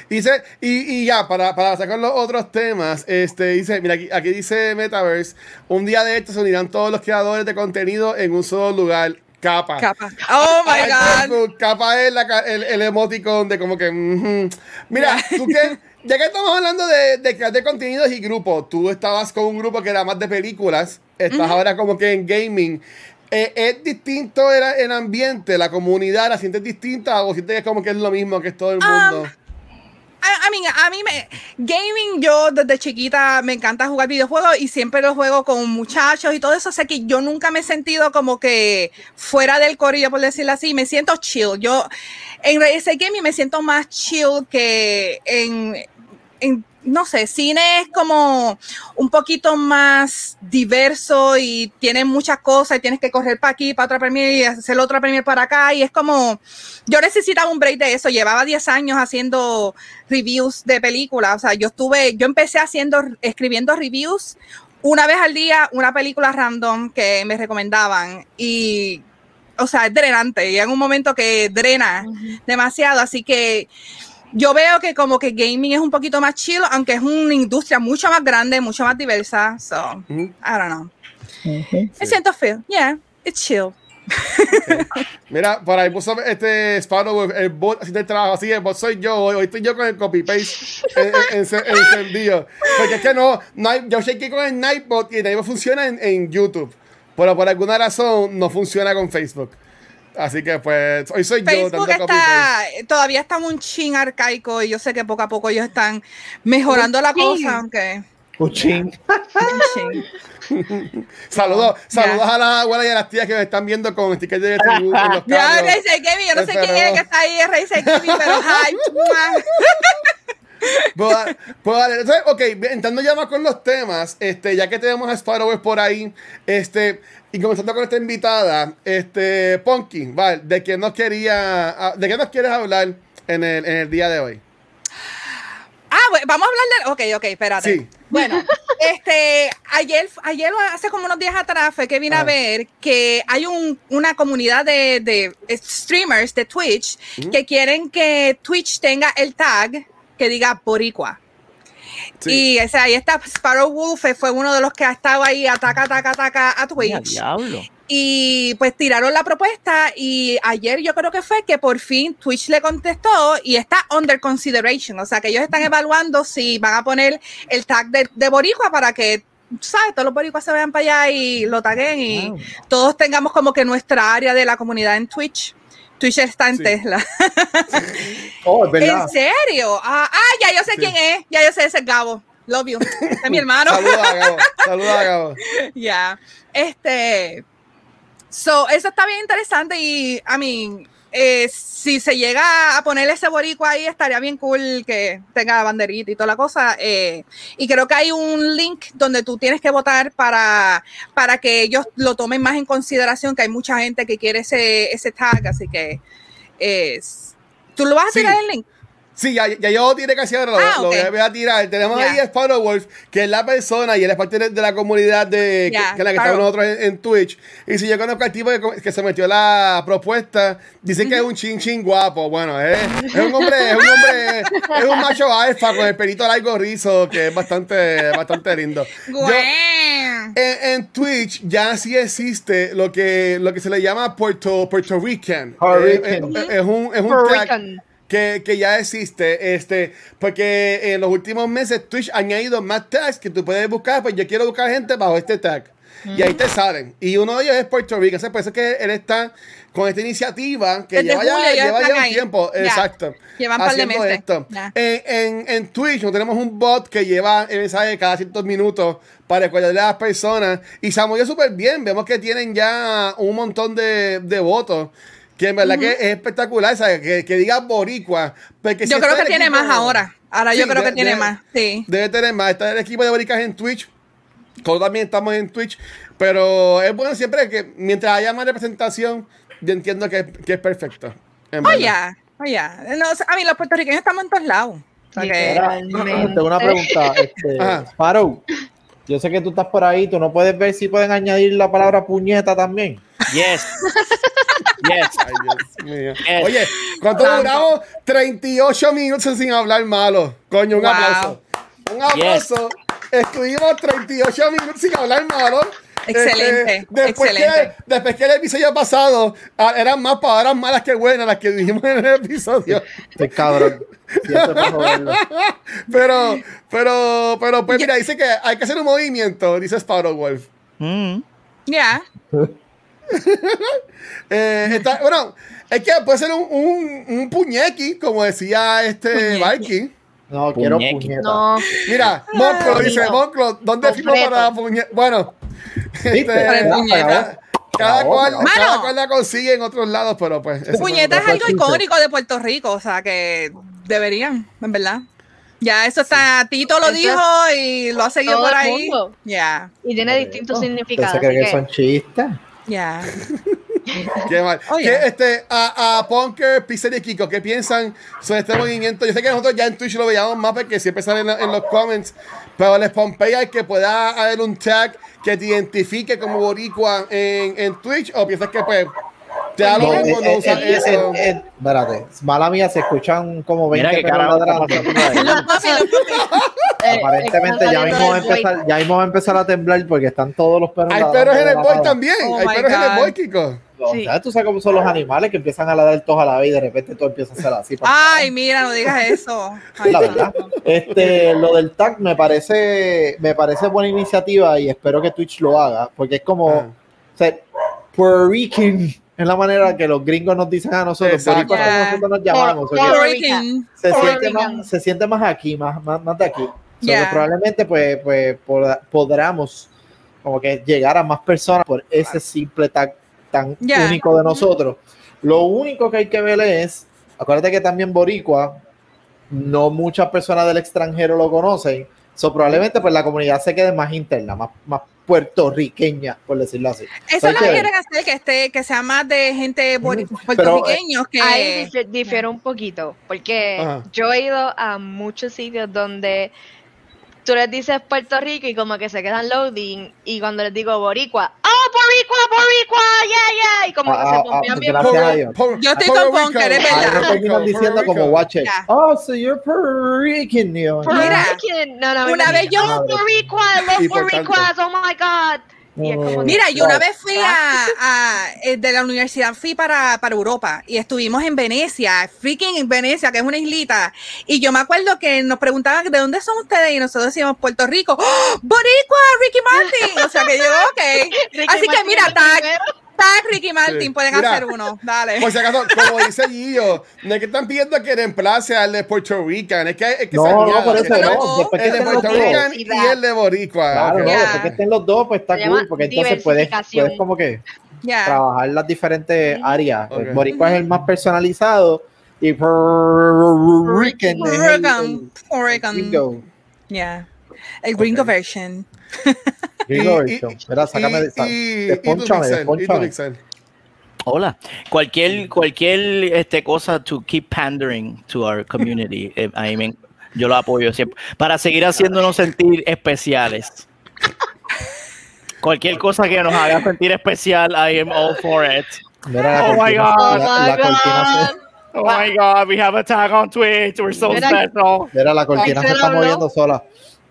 Dice, y, y ya, para, para sacar los otros temas, este dice, mira, aquí, aquí dice Metaverse, un día de estos se unirán todos los creadores de contenido en un solo lugar. Capa. Capa. Oh my Ay, god. Capa es la el, el emoticon de como que. Mira, tú que. Ya que estamos hablando de, de crear de contenidos y grupos, tú estabas con un grupo que era más de películas, estás ahora como que en gaming. Eh, ¿Es distinto el, el ambiente, la comunidad, la sientes distinta o sientes que como que es lo mismo que es todo el mundo? I, mean, a mí me. Gaming, yo desde chiquita me encanta jugar videojuegos y siempre los juego con muchachos y todo eso. O sea que yo nunca me he sentido como que fuera del corillo, por decirlo así. Me siento chill. Yo en ese gaming me siento más chill que en. en no sé, cine es como un poquito más diverso y tiene muchas cosas y tienes que correr para aquí, para otra premier y hacer otra premier para acá y es como, yo necesitaba un break de eso, llevaba 10 años haciendo reviews de películas, o sea, yo estuve, yo empecé haciendo, escribiendo reviews una vez al día, una película random que me recomendaban y, o sea, es drenante y en un momento que drena demasiado, así que yo veo que como que gaming es un poquito más chill, aunque es una industria mucho más grande, mucho más diversa. So, Ujú. I don't know. Me siento feel. Yeah, it's chill. Mira, por ahí puso este Sparrow, el bot haciendo el trabajo. Así, el bot soy yo. Hoy, hoy estoy yo con el copy-paste en- en- en- encendido. Porque es que no, no hay- yo chequeé con el Nightbot y el Nightbot funciona en, en YouTube. Pero por alguna razón no funciona con Facebook. Así que pues, hoy soy yo Facebook dando copy-paste. está, todavía está un chin arcaico y yo sé que poco a poco ellos están mejorando la chin. cosa, aunque Cuchín. un chin. Saludos, saludos a las abuelas y a las tías que me están viendo con stickers de tribu en los Ya, Gaming, yo no sé quién es el que está ahí, Racer Gaming, pero hi. Pues, pues, vale, entonces, ok, entrando ya más con los temas, este, ya que tenemos a Sparrow por ahí, este, y comenzando con esta invitada, este, Ponky, vale, ¿de qué nos quería, ah, de qué nos quieres hablar en el, en el día de hoy? Ah, bueno, vamos a hablar de. Ok, ok, espérate. Sí. Bueno, este, ayer, ayer, hace como unos días atrás, fue que vine Ah. a ver que hay un, una comunidad de, de streamers de Twitch que quieren que Twitch tenga el tag que diga Boricua. Sí. Y o sea, ahí está Sparrow Wolf, fue uno de los que ha estado ahí, ataca, ataca, ataca a Twitch. diablo. Y pues tiraron la propuesta y ayer yo creo que fue que por fin Twitch le contestó y está under consideration. O sea que ellos están evaluando si van a poner el tag de, de Boricua para que, ¿sabes? Todos los boricuas se vean para allá y lo taguen y Wow. todos tengamos como que nuestra área de la comunidad en Twitch. Twitch está en Sí. Tesla. Oh, es verdad. ¿En serio? Ah, ah, ya yo sé Sí. quién es. Ya yo sé, ese es Gabo. Love you. Es mi hermano. Saludos a Gabo, saludos a Gabo. Ya. Este. So, eso está bien interesante y, I mean, eh, si se llega a poner ese boricua ahí, estaría bien cool que tenga banderita y toda la cosa. eh, y creo que hay un link donde tú tienes que votar para, para que ellos lo tomen más en consideración, que hay mucha gente que quiere ese, ese tag, así que es... ¿Tú lo vas a Sí. tirar el link? Sí, ya, ya yo tiré casi ahora, lo, Ah, lo voy a tirar. Tenemos ahí a Sparrow Wolf, que es la persona y él es parte de, de la comunidad de que- que, la que estamos nosotros en, en Twitch. Y si yo conozco al tipo que, que se metió la propuesta, dicen que es un chin chin guapo. Bueno, es, es un hombre, es un hombre, es un macho alfa con el pelito largo rizo, que es bastante, bastante lindo. Yo- en, en Twitch ya sí existe lo que, lo que se le llama Puerto, Puerto Rican. Puerto Eh, Rican. eh, es un, es un Puerto tag Rican. Que, que ya existe. Este, porque en los últimos meses Twitch ha añadido más tags que tú puedes buscar. Pues yo quiero buscar gente bajo este tag. Y ahí te salen. Y uno de ellos es Puerto Rico. O sea, por eso es que él está con esta iniciativa que Desde lleva ya, julio ya lleva ya un ahí. tiempo. Ya. Exacto. Llevan par de meses. esto. En, en, en Twitch tenemos un bot que lleva el mensaje cada ciertos minutos para recordarle a las personas. Y se ha movido súper bien. Vemos que tienen ya un montón de, de votos. Que en verdad que es espectacular, ¿sabes? Que, que diga boricua. Porque si Yo creo que tiene equipo- más ahora. Ahora yo creo que tiene más. Sí. Debe tener más. Está el equipo de boricas en Twitch. Todos también estamos en Twitch. Pero es bueno siempre que mientras haya más representación, yo entiendo que, que es perfecto. Oye, verdad. oye. No, a mí los puertorriqueños estamos en todos lados. O sea que- Literalmente. Tengo una pregunta. Este. Sparrow, yo sé que tú estás por ahí, tú no puedes ver si pueden añadir la palabra puñeta también. Yes. yes. Ay, Dios mío. Yes. Oye, ¿cuánto Santo. duramos? 38 minutos sin hablar malo. Coño, un Wow. aplauso. Un aplauso. Estuvimos 38 minutos sin hablar malo. Excelente, Este, después, excelente. Que, después que el episodio pasado ah, eran más palabras malas que buenas las que dijimos en el episodio. Este cabrón. Pero, pero, pero, pues mira, dice que hay que hacer un movimiento, dice Sparrow Wolf. Mm. Ya. Eh, está- bueno, es que puede ser un, un, un puñequi, como decía este Puñequi. Viking. No, quiero Puñequi. puñeta. No. Mira, Monclo dice. Monclo, ¿dónde firmo para puñeta? Bueno. Este, cada, cual, cada cual la consigue en otros lados, pero pues. Puñeta es algo icónico de Puerto Rico, o sea que deberían, en verdad. Ya eso está, Tito lo dijo y lo ha seguido por ahí. Ya, Y tiene distintos significados. ¿Usted se cree así que que- son chistes? ya. Qué mal. Oye. ¿Qué, este, a, a Punker, Pixel y Kiko, ¿qué piensan sobre este movimiento? Yo sé que nosotros ya en Twitch lo veíamos más porque siempre sale en, en los comments, pero les pompea que pueda haber un tag que te identifique como boricua en, en Twitch o piensas que pues Te da lo No, mismo no eh, usar eh, eso. eh, eh, espérate, mala mía, se escuchan como 20 Mira carajo. Eh, Aparentemente ya mismo, va a empezar, ya mismo va a empezar a temblar porque están todos los perros Hay perros en el boy también. Oh Hay perros en el boy, Kiko. Sí. ¿Sabes? Tú sabes cómo son los animales que empiezan a ladrar todos a la vez y de repente todo empieza a ser así. Ay, mira, no digas eso. Ay, la verdad. Este, lo del tag me parece, me parece buena iniciativa y espero que Twitch lo haga, porque es como, Ah. o sea, Puerto Rican es la manera que los gringos nos dicen a nosotros, como nosotros nos llamamos. o sea, se, Puerto siente Rican. más, se siente más aquí, más, más, más de aquí. So que Yeah. probablemente pues, pues poda- podamos como que llegar a más personas por ese simple tag tan Yeah. único de nosotros. Lo único que hay que ver es, acuérdate que también Boricua, no muchas personas del extranjero lo conocen, so probablemente pues la comunidad se quede más interna, más, más puertorriqueña, por decirlo así. Eso lo quieren hacer, que esté, que sea más de gente Pero, puertorriqueños que. Ahí difi- difiere un poquito, porque Ajá. yo he ido a muchos sitios donde tú les dices Puerto Rico y como que se quedan loading y cuando les digo Boricua, ¡Oh, Boricua, Boricua! ¡Yeah, yeah! Y como que Ah, se ah, pompean ah, bien. gracias a Dios. Yo estoy con eres Ahí verdad. diciendo como watch it. Ya. Oh, so you're Puerto Rican. Mira, Rican. No, no, una no, vez yo- ¡Oh, Boricua! Importante. Boricuas! ¡Oh, my God! Y es como Oh. Mira, yo una vez fui a, a- eh, de la universidad, fui para, para Europa y estuvimos en Venecia, freaking en Venecia, que es una islita. Y yo me acuerdo que nos preguntaban de dónde son ustedes y nosotros decíamos Puerto Rico. ¡Oh, Boricua, Ricky Martin. O sea que yo, ok. Así que mira, tag, primero. tag Ricky Martin, Sí. pueden Mira, hacer uno. Dale. Por si acaso, como dice Gillo, no es que están pidiendo que reemplace al de Puerto Rican, es que, es que se No, no, añade. por eso no. no. Que El de Puerto. Rican y el de Boricua. Claro, ok. no, Ya. después que estén los dos, pues está Se cool, porque entonces puedes, puedes como que Ya. trabajar las diferentes áreas. Ok. El boricua es el más personalizado y Puerto Rican es el- el Oregon. gringo. Yeah. El gringo Ok. version. Sácame de Despónchame, despónchame. Hola. Cualquier, cualquier este, cosa to keep pandering to our community, eh, I mean, yo lo apoyo siempre. Para seguir haciéndonos sentir especiales. Cualquier cosa que nos haga sentir especial, I am all for it. Mira la Oh my God. la, Oh la Oh my God, we have a tag on Twitch. We're so Mira- special. mira, la cortina se está moviendo sola.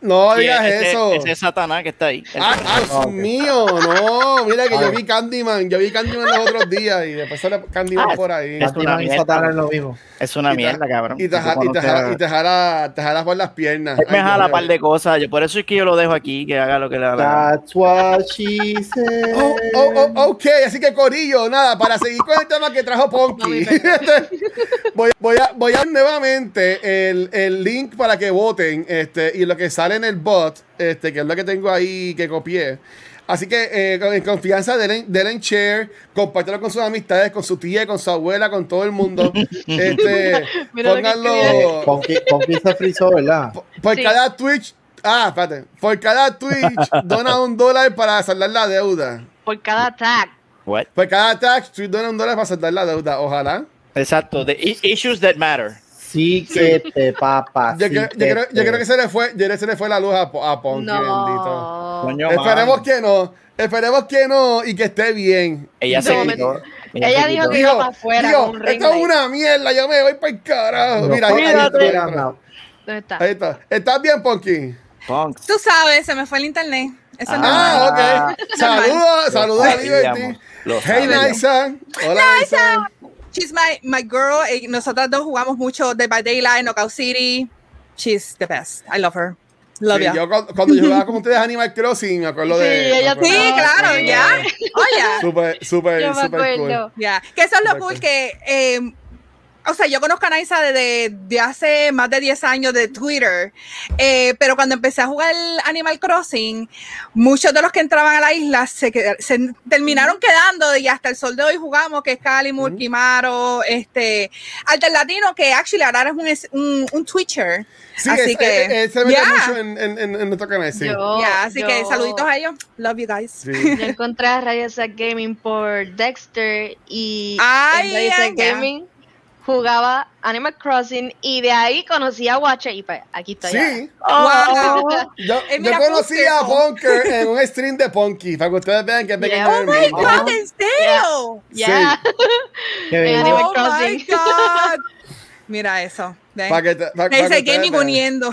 No digas ese- eso. Ese es Satanás que está ahí. Ah, ah, Dios Ah, mío, no, mira que Ah. yo vi Candyman, yo vi Candyman los otros días y después sale Candyman Ah, por ahí. es una mierda. Satán es lo mismo. Es una mierda, cabrón. Y te, ja- Tú y te, jala, y te jala, te jala por las piernas. Él me Ay, jala Dios un par de cosas. Yo, por eso es que yo lo dejo aquí, que haga lo que le da. That's what she said. Oh, oh, oh, ok, así que Corillo, nada, para seguir con el tema que trajo Ponky, voy, voy a voy a dar nuevamente el, el link para que voten este, y lo que sale en el bot, este, que es lo que tengo ahí que copié. Así que eh, con- en confianza, denle, denle en share, compártelo con sus amistades, con su tía, con su abuela, con todo el mundo. Este, pónganlo Ponky, se frizó, ¿verdad? por Sí. cada Twitch. Ah, espérate. Por cada Twitch, dona un dólar para saldar la deuda. Por cada tag. What? Por cada tag, Twitch dona un dólar para saldar la deuda. Ojalá. Exacto, the issues that matter. Sí que te papa. Yo, sí creo, yo, creo, yo creo que se le fue, yo creo que se le fue la luz a, a Ponky, bendito. No. Coño, Esperemos mano. que no. Esperemos que no y que esté bien. Ella se No, quitó. Ella se dijo que iba para afuera esto es una mierda, yo me voy para el carajo. No, Mira, ahí, ahí está. no. ¿Dónde está? Ahí está. ¿Estás bien, Ponky? Punk. Tú sabes, se me fue el internet. Eso. Ah, ok. Saludos, saludos a Liberty. Hey, sabíamos. Naisa. Hola, Naisa. She's my, my girl. Eh, Nosotras dos jugamos mucho Dead by Daylight, Knockout City. She's the best. I love her. Love Sí, ya. yo cuando, cuando yo jugaba con ustedes Animal Crossing, me acuerdo Sí, de. ella me acuerdo- Sí, claro, ya. Oye. Súper, súper, Yo me súper cool. acuerdo. Ya, que eso es lo cool que, eh, o sea, yo conozco a Naisa desde de hace más de 10 años de Twitter, eh, pero cuando empecé a jugar Animal Crossing, muchos de los que entraban a la isla se, qued- se terminaron quedando y hasta el sol de hoy jugamos, que es Calimur, Mm. Kimaro, este, Alterlatino, que actually ahora es un, un, un Twitcher. Sí, Así es- que, se mete ya. mucho en, en, en, en nuestro canal, sí. Yo- así que saluditos a ellos. Love you guys. Sí. Yo encontré a Radio Set Gaming por Dexter y Ay, Radio Set. Gaming jugaba Animal Crossing y de ahí conocí a Watcher y pues aquí estoy. Sí. Wow. Yo, Eh, conocí Punker. a Punker en un stream de Punky, para que ustedes vean que es Yeah. Oh el my. God, ¿en serio? Ya. Qué bello. Animal Oh my Crossing. God. Mira eso. Para que, te- pa- pa' que Ese ustedes gaming vean. uniendo.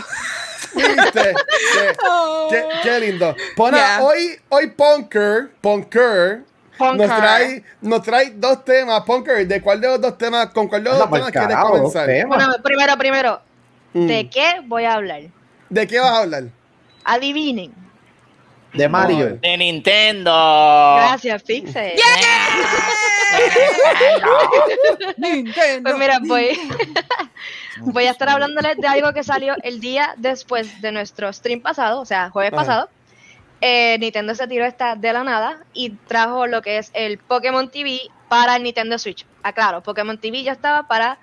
¿Viste? Qué, Oh. qué- qué lindo. Pona, Yeah. hoy, hoy Punker, Punker, Punker. Nos, trae, nos trae dos temas. Punker, ¿de cuál de los dos temas, con cuál de los dos temas quieres comenzar? temas. Bueno, primero, primero, Mm. ¿de qué voy a hablar? ¿De qué vas a hablar? Adivinen. De Mario. De Nintendo. Gracias, Pixel. Nintendo. Pues mira, voy, voy a estar hablándoles de algo que salió el día después de nuestro stream pasado, o sea, jueves Ajá. pasado. Eh, Nintendo se tiró esta de la nada y trajo lo que es el Pokémon TV para el Nintendo Switch. Aclaro, Pokémon TV ya estaba para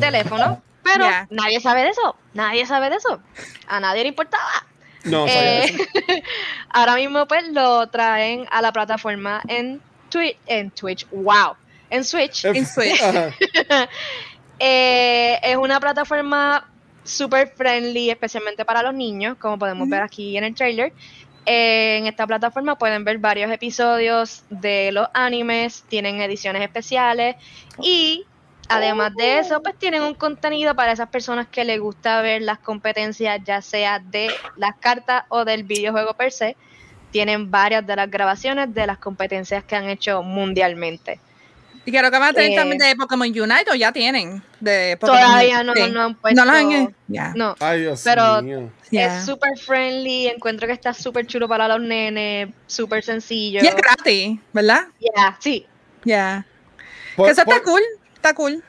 teléfono, pero nadie sabe de eso. Nadie sabe de eso. A nadie le importaba. No, Eh, eso. ahora mismo pues lo traen a la plataforma en Twitch, en Twitch, wow, en Switch. en Switch. Eh, es una plataforma super friendly, especialmente para los niños, como podemos ver aquí en el trailer. En esta plataforma pueden ver varios episodios de los animes, tienen ediciones especiales y además de eso, pues tienen un contenido para esas personas que les gusta ver las competencias, ya sea de las cartas o del videojuego per se. Tienen varias de las grabaciones de las competencias que han hecho mundialmente. Y creo que van a tener Eh, también de Pokémon Unite o ya tienen. De Pokémon Todavía no, no han puesto. No lo han. Ya. No, Ay, Dios Pero- mío. Es súper friendly, encuentro que está súper chulo para los nenes, súper sencillo. Y es gratis, ¿verdad? Yeah, sí. Ya. Eso está por- cool. Está cool.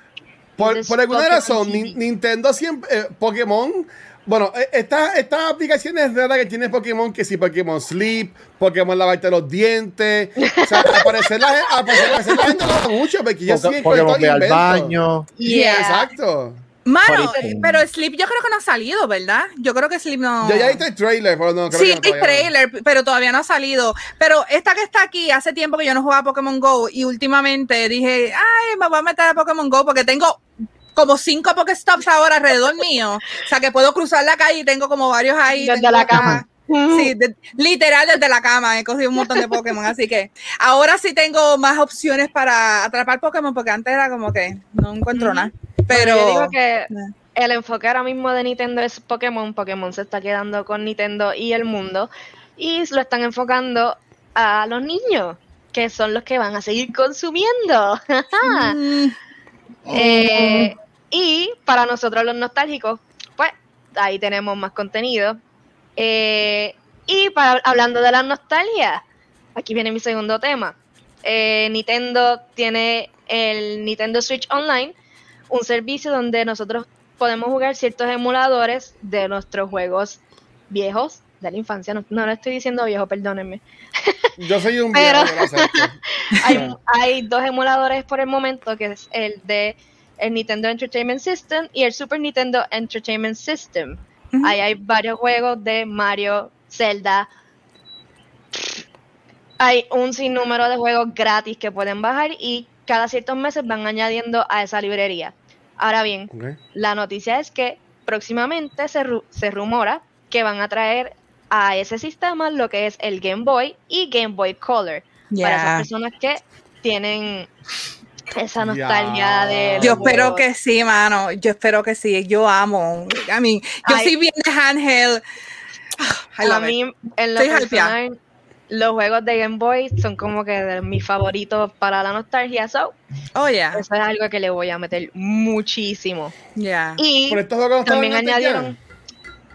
por- alguna Pokémon razón, Nintendo siempre. eh, Pokémon. Bueno, eh, estas estas aplicaciones raras que tiene Pokémon, que si Pokémon Sleep, Pokémon lavarte los dientes. O sea, aparecer la, aparecer, aparecer la gente lo mucho, porque yo Poké- siguen Pokémon ve al baño. Yeah. Exacto. Mano, Horrible. pero Sleep yo creo que no ha salido, ¿verdad? Yo creo que Sleep no. Ya viste el trailer, pero no creo Sí, que no, el todavía no. trailer, pero todavía no ha salido. Pero esta que está aquí, hace tiempo que yo no jugaba Pokémon Go y últimamente dije, ay, me voy a meter a Pokémon Go porque tengo como cinco Pokéstops ahora alrededor mío. O sea, que puedo cruzar la calle y tengo como varios ahí. Desde la acá- cama. Sí, de- literal desde la cama he cogido un montón de Pokémon, así que ahora sí tengo más opciones para atrapar Pokémon porque antes era como que no encuentro nada. Pero Pero yo digo que el enfoque ahora mismo de Nintendo es Pokémon. Pokémon se está quedando con Nintendo y el mundo. Y lo están enfocando a los niños, que son los que van a seguir consumiendo. mm, Eh, y para nosotros los nostálgicos, pues ahí tenemos más contenido. Eh, y para, hablando de la nostalgia, aquí viene mi segundo tema. Eh, Nintendo tiene el Nintendo Switch Online, un servicio donde nosotros podemos jugar ciertos emuladores de nuestros juegos viejos de la infancia. No, no lo estoy diciendo viejo, perdónenme. Yo soy un Pero- viejo, acepto. hay, hay dos emuladores por el momento, que es el de el Nintendo Entertainment System y el Super Nintendo Entertainment System. Ahí hay varios juegos de Mario, Zelda. Hay un sinnúmero de juegos gratis que pueden bajar y cada ciertos meses van añadiendo a esa librería. Ahora bien, la noticia es que próximamente se, ru- se rumora que van a traer a ese sistema lo que es el Game Boy y Game Boy Color para esas personas que tienen esa Ya. nostalgia de Yo espero juegos. que sí, mano. Yo espero que sí. Yo amo. I mean, yo Ay. soy bien de handheld. I a it. mí en lo personal los juegos de Game Boy son como que de mis favoritos para la nostalgia so Oh, yeah. eso es algo que le voy a meter muchísimo Yeah. y Por estos juegos no estaban también añadieron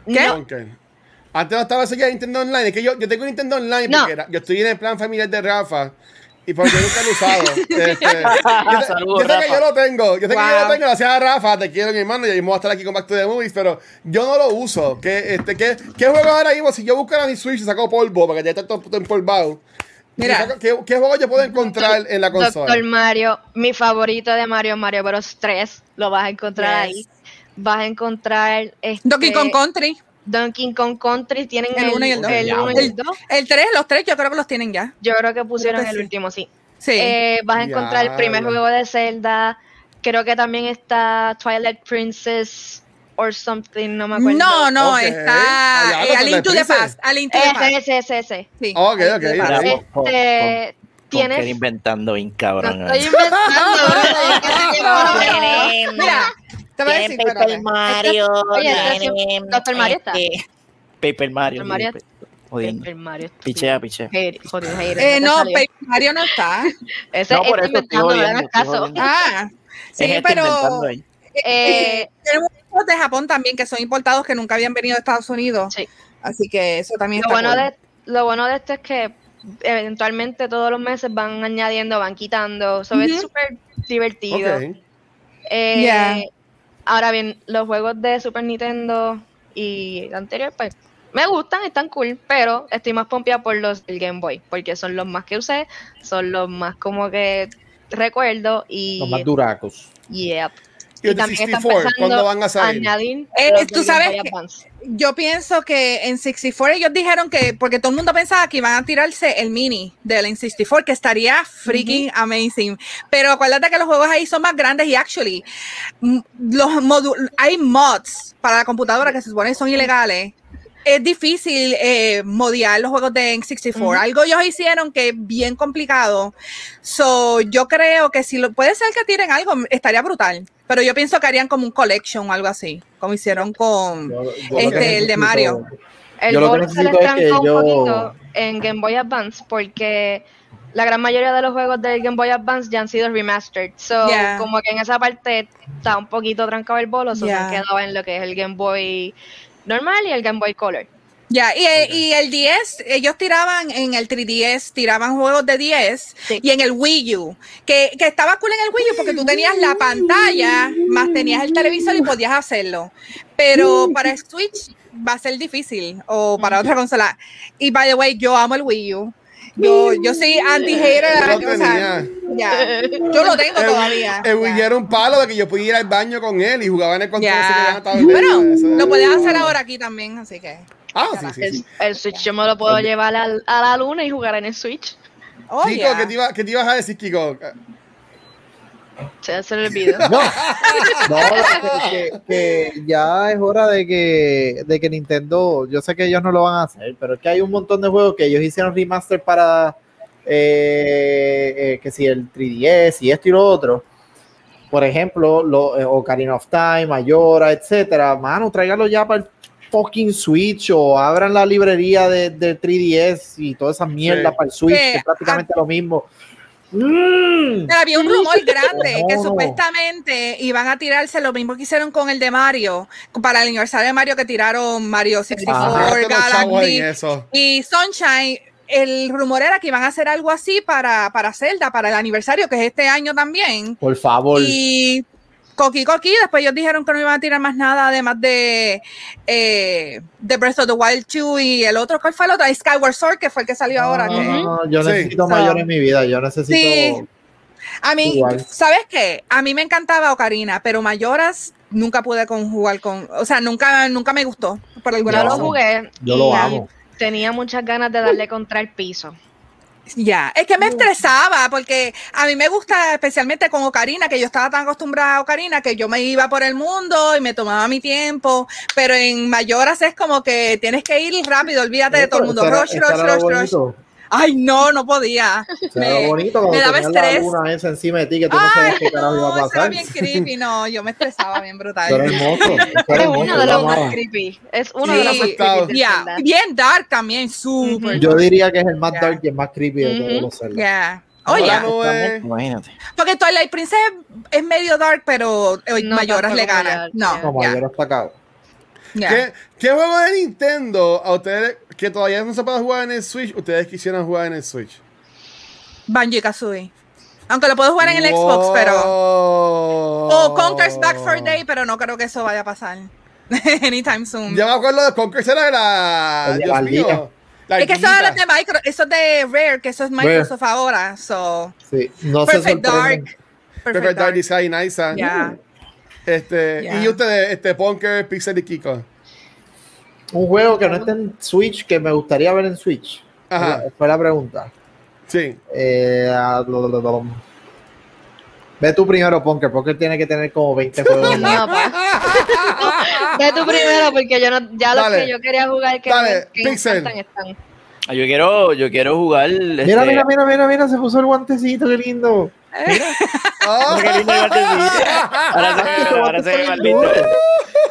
¿Qué? No. Antes no estaba ya Nintendo Online. Es que yo, yo tengo Nintendo Online No. porque era- yo estoy en el plan familiar de Rafa. Y porque yo nunca lo he usado. Este, yo sé, Saludos, yo sé que yo lo tengo. Yo sé que yo Wow. lo tengo. Gracias a Rafa. Te quiero, mi hermano. Y mismo voy a estar aquí con Back to the Movies. Pero yo no lo uso. ¿Qué, este, qué, qué juego ahora mismo? Si yo buscara mi Switch y saco polvo, porque ya está todo todo empolvado. Mira. Saco- ¿Qué, ¿Qué juego yo puedo encontrar en la consola? Doctor Mario mi favorito de Mario Mario Bros 3 lo vas a encontrar Yes. ahí vas a encontrar este, Donkey Kong Country. Donkey Kong Country tienen El el uno y el dos. el uno y el El- dos. El 3, los 3, yo creo que los tienen ya. yo creo que pusieron Creo que el sí. último sí Sí. Eh, vas a encontrar el primer juego de Zelda, creo que también está Twilight Princess or something, no me acuerdo. No, no, está Allá, eh, con A Link to the. Past. A Link to the Past. Ese, ese, ese, ese. Sí. Ok, ok. to the Past. Mira, Este, con- tienes... Conker inventando bien No cabrón. estoy inventando. Mira, te voy a decir, espérate. Mario. Oye, Doctor Mario está. Paper Mario. Doctor Mario- Jodiendo. Paper Mario. Pichea, pichea. Eh, ¿qué te no, salió? Paper Mario no está. Ese No, está por eso estoy jodiendo, estoy jodiendo. Ah, sí, Es este pero ahí. Eh, tenemos juegos de Japón también que son importados que nunca habían venido a Estados Unidos. Sí. Así que eso también Lo está bueno, cool. de, lo bueno de esto es que eventualmente todos los meses van añadiendo, van quitando. So, Ujú. Es súper divertido. Ok. Eh, Yeah. Ahora bien, los juegos de Super Nintendo y anterior, pues me gustan, están cool, pero estoy más pompeada por los del Game Boy, porque son los más que usé, son los más como que recuerdo y. Los más duracos. Yep. ¿Y los de también están 64? pensando ¿Cuándo van a salir? añadir Eh, tú sabes. Yo pienso que en 64 ellos dijeron que, porque todo el mundo pensaba que iban a tirarse el mini del N64, que estaría freaking amazing. Pero acuérdate que los juegos ahí son más grandes y actually, mm, los hay mods para la computadora que se supone que son ilegales. Es difícil eh, modiar los juegos de N64. Ujú. Algo ellos hicieron que es bien complicado. So, yo creo que si lo puede ser que tiren algo, estaría brutal. Pero yo pienso que harían como un collection o algo así, como hicieron con Yo- yo Este, el de Mario. El Yo lo que bolo se les es que un yo- poquito en Game Boy Advance porque la gran mayoría de los juegos del Game Boy Advance ya han sido remastered. So, Yeah. como que en esa parte está un poquito trancado el bolo, so se han quedado en lo que es el Game Boy normal y el Game Boy Color. Ya, y, y el 10, ellos tiraban en el 3DS, tiraban juegos de 10 Sí. y en el Wii U, que, que estaba cool en el Wii U porque tú tenías la pantalla, más tenías el televisor y podías hacerlo. Pero para Switch va a ser difícil o para otra consola. Y by the way, yo amo el Wii U. Yo, yo soy anti-hater. Yo lo o sea, tenía. ya, yo lo tengo El- todavía. El Wii ya. era un palo de que yo podía ir al baño con él y jugaba en el control ese que Bueno, eso lo puedes hacer ahora aquí también, así que. Ah, sí, sí, El, sí. el Switch yo me lo puedo llevar al- a la luna y jugar en el Switch. Oh, Kiko, yeah. ¿qué, te iba, ¿qué te ibas a decir, Kiko? Se, se le olvidó. No, no que, que- que ya es hora de que, de que Nintendo, yo sé que ellos no lo van a hacer, pero es que hay un montón de juegos que ellos hicieron remaster para eh, eh, que si el 3DS y esto y lo otro. Por ejemplo, lo, eh, Ocarina of Time, Mayora, etcétera. Mano, tráigalo ya para el fucking Switch o abran la librería de, del 3DS y toda esa mierda Sí. para el Switch, que es prácticamente lo mismo. Mm. Pero había un rumor grande que supuestamente iban a tirarse lo mismo que hicieron con el de Mario, para el aniversario de Mario que tiraron Mario 64, Ah, Galaxy y Sunshine. El rumor era que iban a hacer algo así para, para Zelda, para el aniversario, que es este año también. Por favor. Y Coqui Coqui, después ellos dijeron que no iban a tirar más nada, además de, eh, de Breath of the Wild 2 y el otro, ¿cuál fue el otro? Skyward Sword, que fue el que salió ahora. que- No, yo Sí. necesito So- mayor en mi vida. Yo necesito. Sí. A mí, Igual. ¿sabes qué? A mí me encantaba Ocarina, pero Mayoras nunca pude con jugar con, o sea, nunca, nunca me gustó por alguna Yo lo jugué Yo y lo amo. tenía muchas ganas de darle contra el piso. Ya, es que me estresaba porque a mí me gusta especialmente con Ocarina, que yo estaba tan acostumbrada a Ocarina que yo me iba por el mundo y me tomaba mi tiempo, pero en Mayoras es como que tienes que ir rápido, olvídate de todo el mundo, rush, rush, rush, rush. Ay, no, no podía. Lo Me- bonito cuando me daba estrés. esa encima de ti que tú no sabías qué carajo iba No, a eso era pasar. bien creepy, no, yo me estresaba bien brutal. Era hermoso. era Es hermoso, uno de lo los más creepy. Es uno Sí, de los más creepy. Zelda. bien dark también, súper. Yo diría que es el más Ya. dark y el más creepy de todos los. Ya. Ahora Oye, no es- Imagínate. porque Twilight Princess es medio dark, pero eh, No Mayoras le como gana. No. Como ya, ayer está acá. ¿Qué, ¿Qué juego de Nintendo a ustedes que todavía no se puede jugar en el Switch, ustedes quisieran jugar en el Switch? Banjo y Kazooie. Aunque lo puedo jugar en el Xbox, pero. O Conker's Back for Day, pero no creo que eso vaya a pasar. Anytime soon. Yo me acuerdo de Conker, era la. De Dios Ardilla. mío, la es que eso es de Micro, eso es de Rare, que eso es Microsoft ahora. So, Sí. No Perfect. Dark. Perfect Dark Design, nice. Ya. Este. Y ustedes, este, Punker, Pixel y Kiko. Un juego que no esté en Switch que me gustaría ver en Switch. Ajá. Fue la pregunta. Sí. Eh, ah, lo- lo- lo- lo- Ve tú primero, Punker, porque tiene que tener como 20 juegos. No. Ve tú primero, porque yo no, ya los Dale. que yo quería jugar que, Dale, que me Pixel. encantan están. Ah, Yo quiero, yo quiero jugar. Mira, este, mira, mira, mira, mira, se puso el guantecito, qué lindo. Ah. Qué lindo el guantecito. Ahora se ve, ahora se ve más lindo.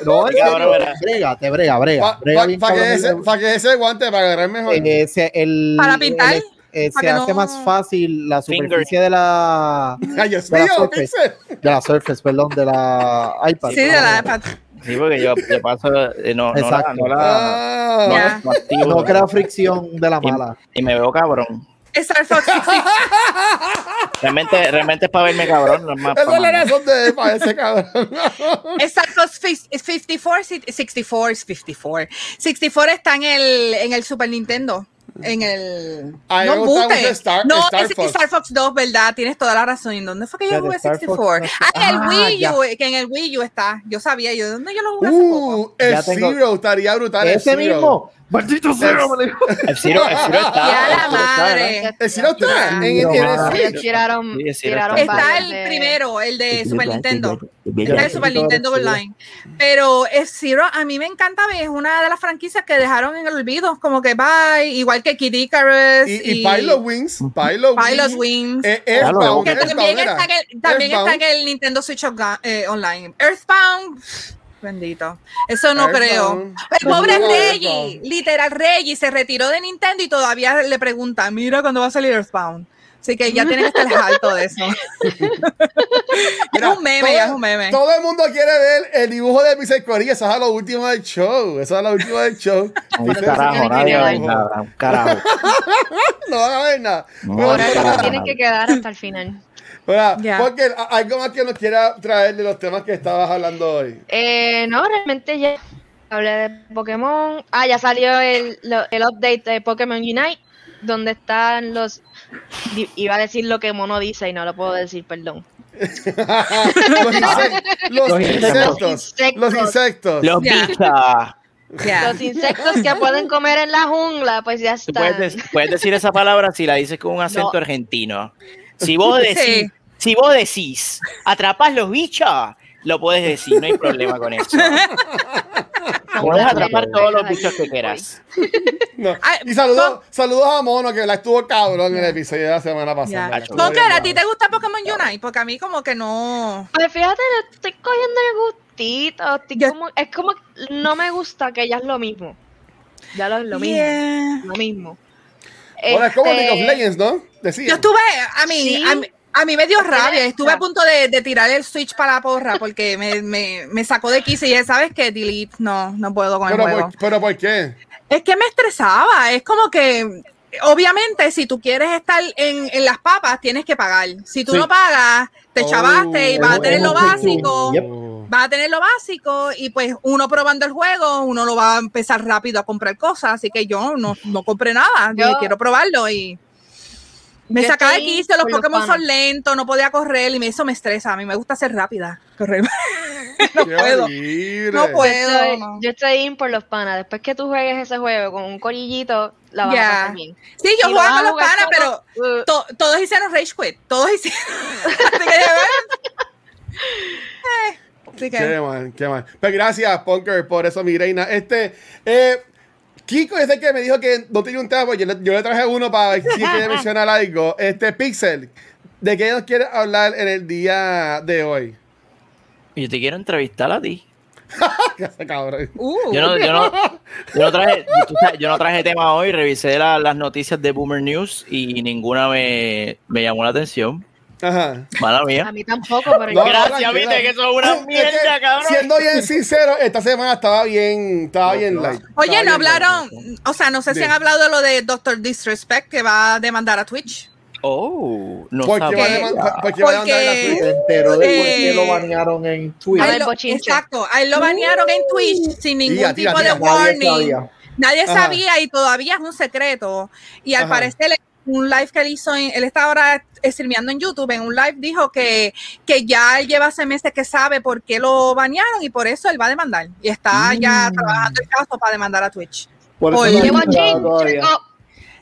No, verá. brega, te brega, brega. Brega pa- bien pa' que ese, pa' que ese guante para agarrar mejor. Eh, se- el- Para pintar, el- eh, para se que hace no- más fácil la Finger. superficie de la Ay, Dios de la mío, Surface. Pixel. de la Surface, perdón, de la iPad. Sí, de la iPad. Sí, porque yo, yo paso, eh, no, no la, Exacto. no la, Ah. no la Ya. activo, No crea fricción de la y, mala. y me veo cabrón. Star Fox 60. Realmente, realmente es para verme cabrón, no es más Esa es la razón de para ese cabrón. Star Fox fif- 54, si- 64, es 54. 64 está en el, en el Super Nintendo. En el. A mí me no, Bute. Star- no, Star es Fox. Star Fox 2, ¿verdad? Tienes toda la razón. ¿Y dónde fue que yo jugué Star Fox 64? no- Ah, en el Ah, Wii ya. U, que en el Wii U está. Yo sabía, yo, ¿dónde yo lo jugué hace poco? Uh, el Zero estaría brutal. Ese mismo. Maldito me dijo. El el Ciro está. Ya la el madre. El Zero está el tiraron, está. El primero, el de Super Nintendo. Está el Super Nintendo. Online. Pero F-Zero a mí me encanta, es una de las franquicias que dejaron en el olvido, como que bye, igual que Kid Icarus Y, Pilot Wings. Pilot Pilot Wings. Eh, Earthbound, también, está en el, el Nintendo Switch eh, Online. Earthbound, bendito. Eso no creo. El pobre No, Reggie, literal Reggie, se retiró de Nintendo y todavía le pregunta, mira cuándo va a salir Earthbound. Así que ya tiene que estar alto de eso. Mira, es un meme, todo- ya es un meme. Todo el mundo quiere ver el dibujo de Pixel Corilla. Eso es lo último del show. Eso es lo último del show. Carajo, tienen nadie va a ver nada, carajo. No van a ver nada. No nada. tienen que quedar hasta el final. Ya. porque algo más que nos quiera traer de los temas que estabas hablando hoy. Eh, no, realmente ya hablé de Pokémon. Ah, ya salió el, el update de Pokémon Unite, donde están los... Iba a decir lo que Mono dice y no lo puedo decir, perdón. los, los Los insectos. Los insectos. Los bichas. Ya. Los insectos que pueden comer en la jungla, pues ya Tú puedes, puedes decir esa palabra si la dices con un acento No. argentino. Si vos decís, Sí. si vos decís, atrapás los bichos, lo puedes decir, no hay problema con eso. Puedes atrapar todos los bichos que quieras. No. Ay, Y saludos, saludos a Mono, que la estuvo cabrón en el episodio de la semana pasada. Bien ¿a ti te gusta Pokémon Unite? Porque a mí como que no... Pues fíjate, le estoy cogiendo el gustito. estoy como- es como, no me gusta que ya es lo mismo. Ya lo es lo mismo. Lo mismo. Ahora es como League of Legends, ¿no? Decía. Yo estuve, a mí, Sí. a mí, a mí me dio rabia, estuve a Ya. punto de, de tirar el switch para la porra porque me, me, me sacó de quicio y dije, ¿sabes qué? Delete, no, no puedo con el pero, juego. por, pero ¿por qué? Es que me estresaba, es como que, obviamente, si tú quieres estar en, en las papas, tienes que pagar. Si tú Sí. no pagas, te Oh, chavaste y vas a tener lo es un básico. Yep. Vas a tener lo básico y pues uno probando el juego, uno lo va a empezar rápido a comprar cosas, así que yo no, no compré nada, dije Yo- quiero probarlo y me sacaba de quicio, los los Pokémon panas. son lentos, no podía correr y me, eso me estresa, a mí me gusta ser rápida, correr. no puedo. Horrible. No Yo puedo. estoy, no. yo estoy in por los panas. Después que tú juegues ese juego con un corillito, la vas a pasar bien. Sí, yo jugaba con a los panas, pero uh, to- todos hicieron rage quit, todos hicieron. así que, eh, así que- Qué mal, qué mal. Pues gracias, Punker, por eso, mi reina. Este, eh, Kiko es el que me dijo que no tenía un tema, pues yo le, yo le traje uno para ver si quería mencionar algo. Este, Pixel, ¿de qué nos quieres hablar en el día de hoy? Yo te quiero entrevistar a ti. Uh, Yo no, yo no, yo no traje, yo no traje tema hoy, revisé la- las noticias de Boomer News y ninguna me, me llamó la atención. Ajá. Mala A mía. mí tampoco, pero No, Gracias, viste que eso es una Es que, mierda, cabrón. Siendo bien sincero, esta semana estaba bien, estaba bien light. Oye, Estaba no light. hablaron, o sea, no sé si Bien. han hablado de lo de Doctor Disrespect que va a demandar a Twitch. Oh, no ¿Por qué va a sabía. demandar- por qué va a demandar la Porque- Twitch? Se enteró de por qué Eh, lo banearon en. A A ver, él lo- exacto, a él lo banearon en Twitch sin ningún tipo de Nadie warning. sabía. Nadie sabía y todavía es un secreto. Y al Ajá. parecer, un live que él hizo, en- él está ahora streameando en YouTube, en un live dijo que, que ya él lleva hace meses que sabe por qué lo banearon y por eso él va a demandar. Y está ya Mm. trabajando el caso para demandar a Twitch. Por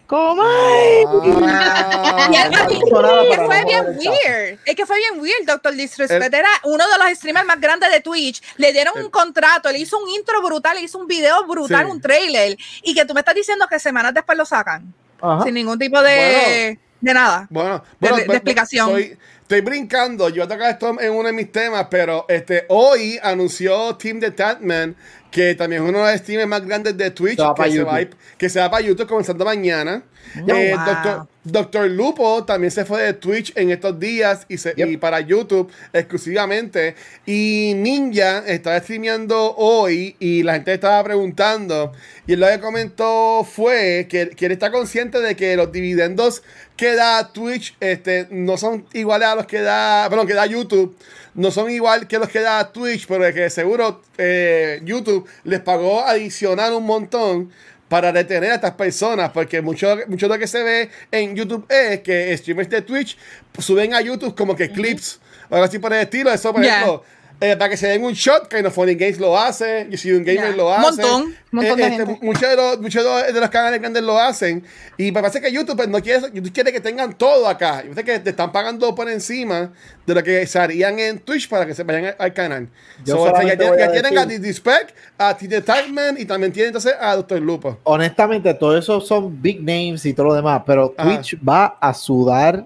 ¡Comay! Ah, Y que fue bien weird. Es que fue bien weird. Doctor Disrespect El- era uno de los streamers más grandes de Twitch. Le dieron El- un contrato, le hizo un intro brutal, le hizo un video brutal, Sí. un trailer. Y que tú me estás diciendo que semanas después lo sacan. Ajá. Sin ningún tipo de, de nada. Bueno, de- bueno, de pues, explicación. Estoy, estoy brincando. Yo a tocar esto en uno de mis temas, pero este hoy anunció Team the Tatman que también es uno de los streamers más grandes de Twitch Se que, se va, a YouTube. ir- que se va para YouTube comenzando mañana. Eh, wow. Doctor, Doctor Lupo también se fue de Twitch en estos días y, se, Yep. y para YouTube exclusivamente. Y Ninja estaba streameando hoy y la gente estaba preguntando. Y él lo que comentó fue que, que él está consciente de que los dividendos que da Twitch este, no son iguales a los que da, perdón, que da YouTube. No son igual que los que da Twitch, pero de que seguro eh, YouTube les pagó adicional un montón para retener a estas personas, porque mucho, mucho de lo que se ve en YouTube es que streamers de Twitch suben a YouTube como que clips, o algo así por el estilo. Eso, por Yeah. ejemplo, eh, para que se den un shot, que no Funny Games lo hace, y si un gamer Yeah. lo hace. Montón, montón de Eh, este, gente. Muchos de los, muchos de los- de los canales grandes lo hacen. Y me parece que YouTube pues, no quiere, YouTube quiere que tengan todo acá. Yo sé que te están pagando por encima de lo que se harían en Twitch para que se vayan al, al canal. Yo So, ya, ya a tienen a Disrespect, a T Tagman y también tienen entonces a Dr. Lupo. honestamente, todo eso son big names y todo lo demás, pero Ajá. Twitch va a sudar,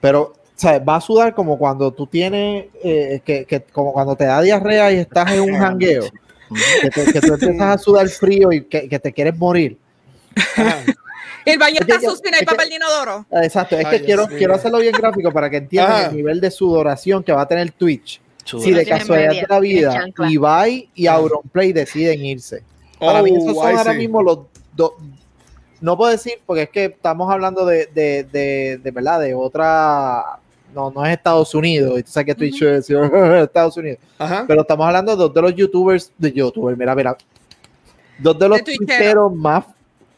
pero sea, va a sudar como cuando tú tienes, eh, que, que- como cuando te da diarrea y estás en un jangueo, que, te- que tú empiezas a sudar frío y que, que te quieres morir. El baño está sucio y no hay papel de inodoro. Exacto, es Ay, que quiero, quiero hacerlo bien gráfico para que entiendan Ajá. el nivel de sudoración que va a tener Twitch. Si de casualidad de la vida. Ibai y Auronplay deciden irse. Para mí, esos Oh, son I ahora see. mismo los dos. No puedo decir, porque es que estamos hablando de, de, de, de verdad, de otra. No, no es Estados Unidos. Tú sabes que Twitch es Estados Unidos. Ajá. Pero estamos hablando de dos de los YouTubers. De YouTubers, mira, mira. Dos de los De. Twitcheros más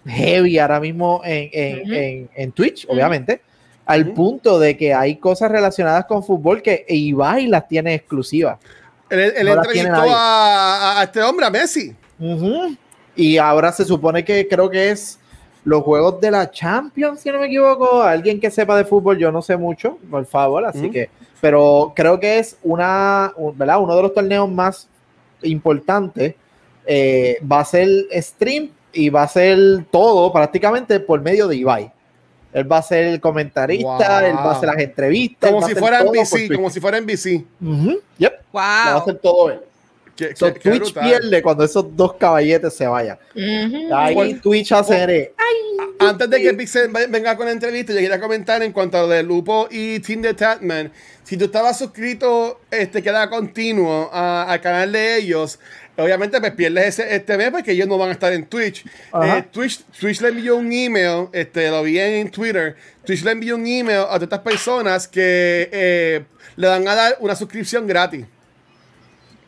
heavy ahora mismo en, en, en, en Twitch, obviamente. Al punto de que hay cosas relacionadas con fútbol que Ibai las tiene exclusivas. Él, él No entrevistó a, a este hombre, a Messi. Y ahora se supone que creo que es los juegos de la Champions, si no me equivoco. Alguien que sepa de fútbol, yo no sé mucho, por favor, así que, pero creo que es una, un- ¿verdad? Uno de los torneos más importantes. Eh, va a ser stream y va a ser todo prácticamente por medio de Ibai. Él va a ser el comentarista, Wow. él va a hacer las entrevistas. Como si fuera NBC, como si fuera NBC. Yep, lo va a Wow. hacer todo él. Qué- So, qué- Twitch pierde cuando esos dos caballetes se vayan. Ujú. Ahí Bueno, Twitch hace Antes de que Pixel ve- venga con la entrevista, yo quería comentar en cuanto a lo de Lupo y Team de Tatman. Si tú estabas suscrito, este queda continuo a- al canal de ellos, obviamente pues pierdes ese, este mes porque ellos no van a estar en Twitch. Eh, Twitch. Twitch le envió un email, este, lo vi en Twitter. Twitch le envió un email a todas estas personas que eh, le van a dar una suscripción gratis.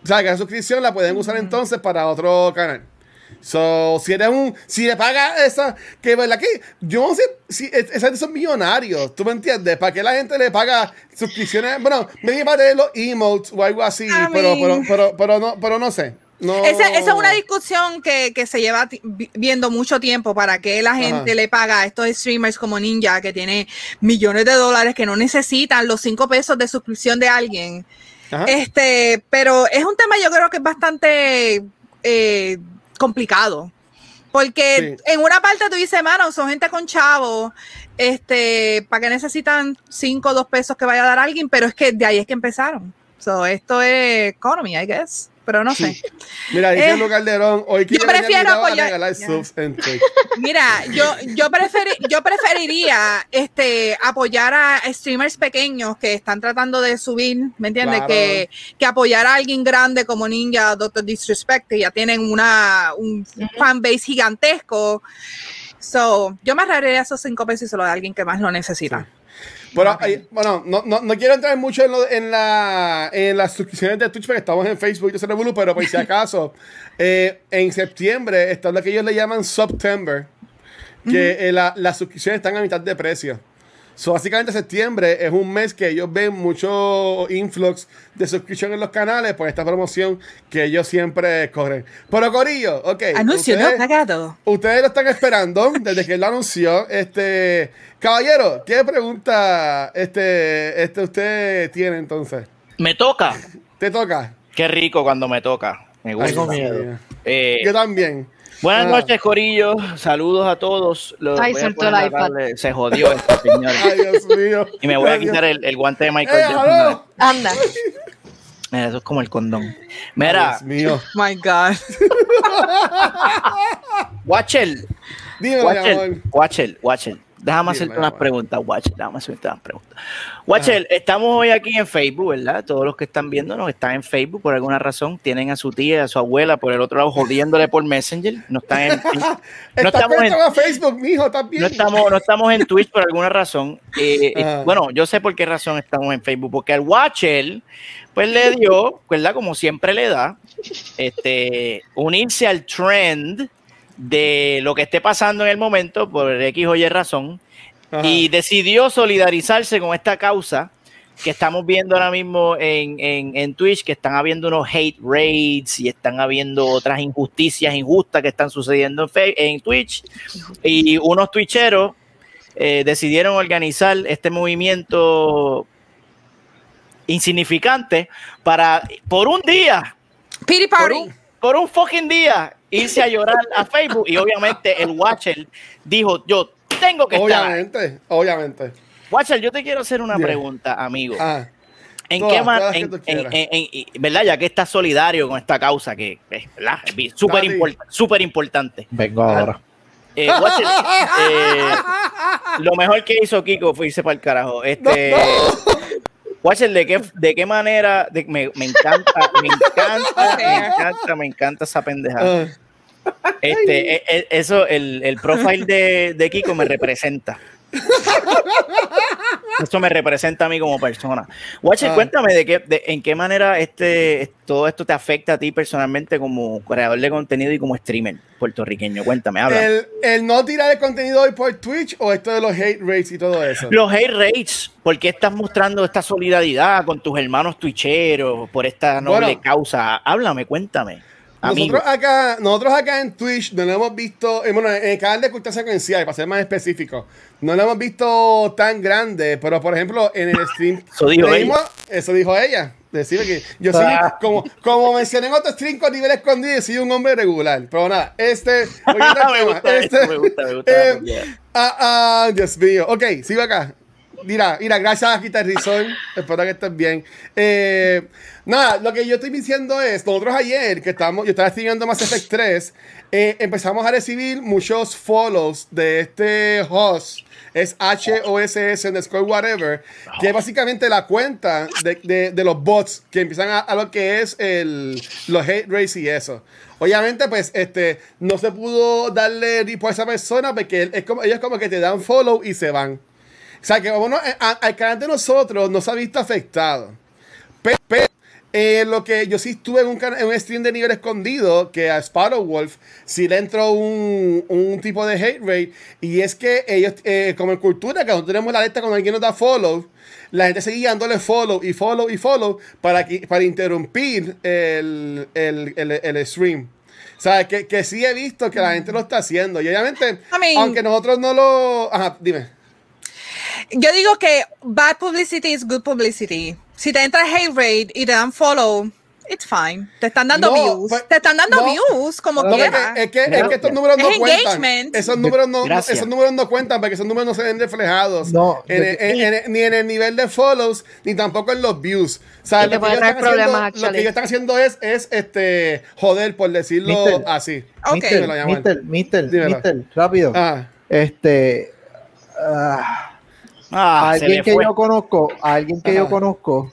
O sea, que la suscripción la pueden usar entonces para otro canal. So, si eres un, si le pagas esa, que verdad que yo no sé si es- esa gente son millonarios, ¿tú me entiendes? ¿Para qué la gente le paga suscripciones? Bueno, me para tener los emotes o algo así, I pero, pero, mean- pero, pero no, pero no sé. No. Esa, esa es una discusión que, que se lleva viendo mucho tiempo para que la gente Ajá. le paga a estos streamers como Ninja que tiene millones de dólares que no necesitan los cinco pesos de suscripción de alguien. Ajá. Este, pero es un tema yo creo que es bastante eh, complicado. Porque Sí. en una parte tú dices, mano, son gente con chavo, este, ¿para qué necesitan cinco o dos pesos que vaya a dar alguien? Pero es que de ahí es que empezaron. So, esto es economy, I guess. Pero no sé. Mira, dice Eh, Lu Calderón, hoy yo prefiero apoyar- subs en. Mira, yo, yo, preferi- yo preferiría este, apoyar a streamers pequeños que están tratando de subir, ¿me entiendes? Claro. Que, que apoyar a alguien grande como Ninja, Doctor Disrespect, que ya tienen una, un fanbase gigantesco. So, yo me ahorraría esos cinco pesos y se lo de alguien que más lo necesita. Pero, bueno, no, no, no quiero entrar mucho en, lo- en, la, en las suscripciones de Twitch porque estamos en Facebook y revolú, pero por si acaso, eh, en septiembre está lo que ellos le llaman September, que eh, la- las suscripciones están a mitad de precio. So, básicamente septiembre es un mes que ellos ven mucho influx de suscripción en los canales por esta promoción que ellos siempre corren. Pero Corillo, ok. Anuncio no pagado. Ustedes lo están esperando desde que él lo anunció. Este, caballero, ¿qué pregunta este, este usted tiene entonces? Me toca. Te toca. Qué rico cuando me toca. Me gusta. Tengo miedo. Eh, Yo también. Buenas Ah. noches, Corillo. Saludos a todos. Lo Ay, soltó el iPad. Se jodió esto, señores. Ay, Dios mío. Y me voy a Ay, quitar el, el guante de Michael ¡Eh, Jackson. aló! Anda. Mira, eso es como el condón. Ay, Mira, Dios mío. My God. Watcher, Watcher, amor. Watcher, Watcher. Déjame Dime, hacerte unas preguntas, Watcher. Déjame hacerte unas preguntas. Watcher, estamos hoy aquí en Facebook, ¿verdad? Todos los que están viéndonos están en Facebook por alguna razón. Tienen a su tía, a su abuela por el otro lado jodiéndole por Messenger. No están en, no Estás estamos en, a Facebook, mijo, ¿estás bien? no estamos, no estamos en Twitch por alguna razón. Eh, eh, bueno, yo sé por qué razón estamos en Facebook, porque al Watcher, pues le dio, ¿verdad? Como siempre le da, este, unirse al trend de lo que esté pasando en el momento por X o Y razón Ajá. y decidió solidarizarse con esta causa que estamos viendo ahora mismo en, en, en Twitch, que están habiendo unos hate raids y están habiendo otras injusticias injustas que están sucediendo en, en Twitch. Y unos twitcheros eh, decidieron organizar este movimiento insignificante para, por un día, Pity por party. un, por un fucking día, irse a llorar a Facebook. Y obviamente el Watcher dijo, yo tengo que estar ahí". Obviamente, obviamente. Watcher, yo te quiero hacer una Bien. pregunta, amigo. Ah, ¿En todas, qué en- en- en- y- ¿verdad? Ya que estás solidario con esta causa que es súper import- súper importante. Vengo ahora. Eh, Watcher, eh, lo mejor que hizo Kiko fue irse para el carajo. Este, Watcher, ¿de qué, de qué manera? de- me, me encanta, me encanta, me encanta, me encanta esa pendejada. ah. Este, e- e- eso, el, el profile de, de Kiko me representa. Eso me representa a mí como persona. Watcher, Ah. cuéntame de qué, de, en qué manera este, todo esto te afecta a ti personalmente como creador de contenido y como streamer puertorriqueño. Cuéntame, habla. el, el no tirar el contenido hoy por Twitch o esto de los hate rates y todo eso. Los hate rates, ¿por qué estás mostrando esta solidaridad con tus hermanos twitcheros por esta noble Bueno. causa? Háblame, cuéntame. Nosotros acá, nosotros acá en Twitch no lo hemos visto, eh, bueno, en el canal de cultura secuencial, para ser más específico, no lo hemos visto tan grande, pero por ejemplo en el stream, Eso dijo ella. eso dijo ella, decir que yo soy, Ah. como, como mencioné en otro stream con nivel escondido, soy un hombre regular, pero nada, este, me gusta este, me gusta, me gusta. eh, ah, ah, Dios mío, ok, sigo acá. Mira, mira, gracias a Rizón. Espero que estés bien. Eh, nada, lo que yo estoy diciendo es, nosotros ayer, que estamos, yo estaba estudiando Mass Effect 3, eh, empezamos a recibir muchos follows de este host, es HOSS underscore whatever, que es básicamente la cuenta de, de- los bots que empiezan a, a lo que es el, los hate rates y eso. Obviamente, pues, este, no se pudo darle report a esa persona porque es como, ellos como que te dan follow y se van. O sea, que bueno, eh, a- al canal de nosotros no se ha visto afectado. Pe- Pero, eh, lo que yo sí estuve en un, cana- en un stream de nivel escondido, que a Sparrow Wolf sí le entró un, un tipo de hate rate, y es que ellos, eh, como en cultura, que nosotros tenemos la alerta cuando alguien nos da follow, la gente seguía dándole follow y follow y follow para, para interrumpir el, el, el, el stream. O sea, que, que sí he visto que la gente lo está haciendo. Y obviamente, I mean- aunque nosotros no lo... Ajá, dime. Yo digo que bad publicity is good publicity. Si te entra hate rate y te dan follow, it's fine. Te están dando No, views. pues, te están dando no. views como No, porque quiera. es, que, es que estos números no Es cuentan. engagement. Esos números no, Gracias. esos números no cuentan porque esos números no se ven reflejados No, en- de- en- en- ni en el nivel de follows ni tampoco en los views. O sea, lo que, ellos están haciendo, problemas, lo que actually. ellos están haciendo es, es este joder, por decirlo Mister. así. Ok. Mister, mister, mister, mister, rápido. Ah, Este. ah, Ah, alguien que yo conozco, alguien que yo Ajá. conozco,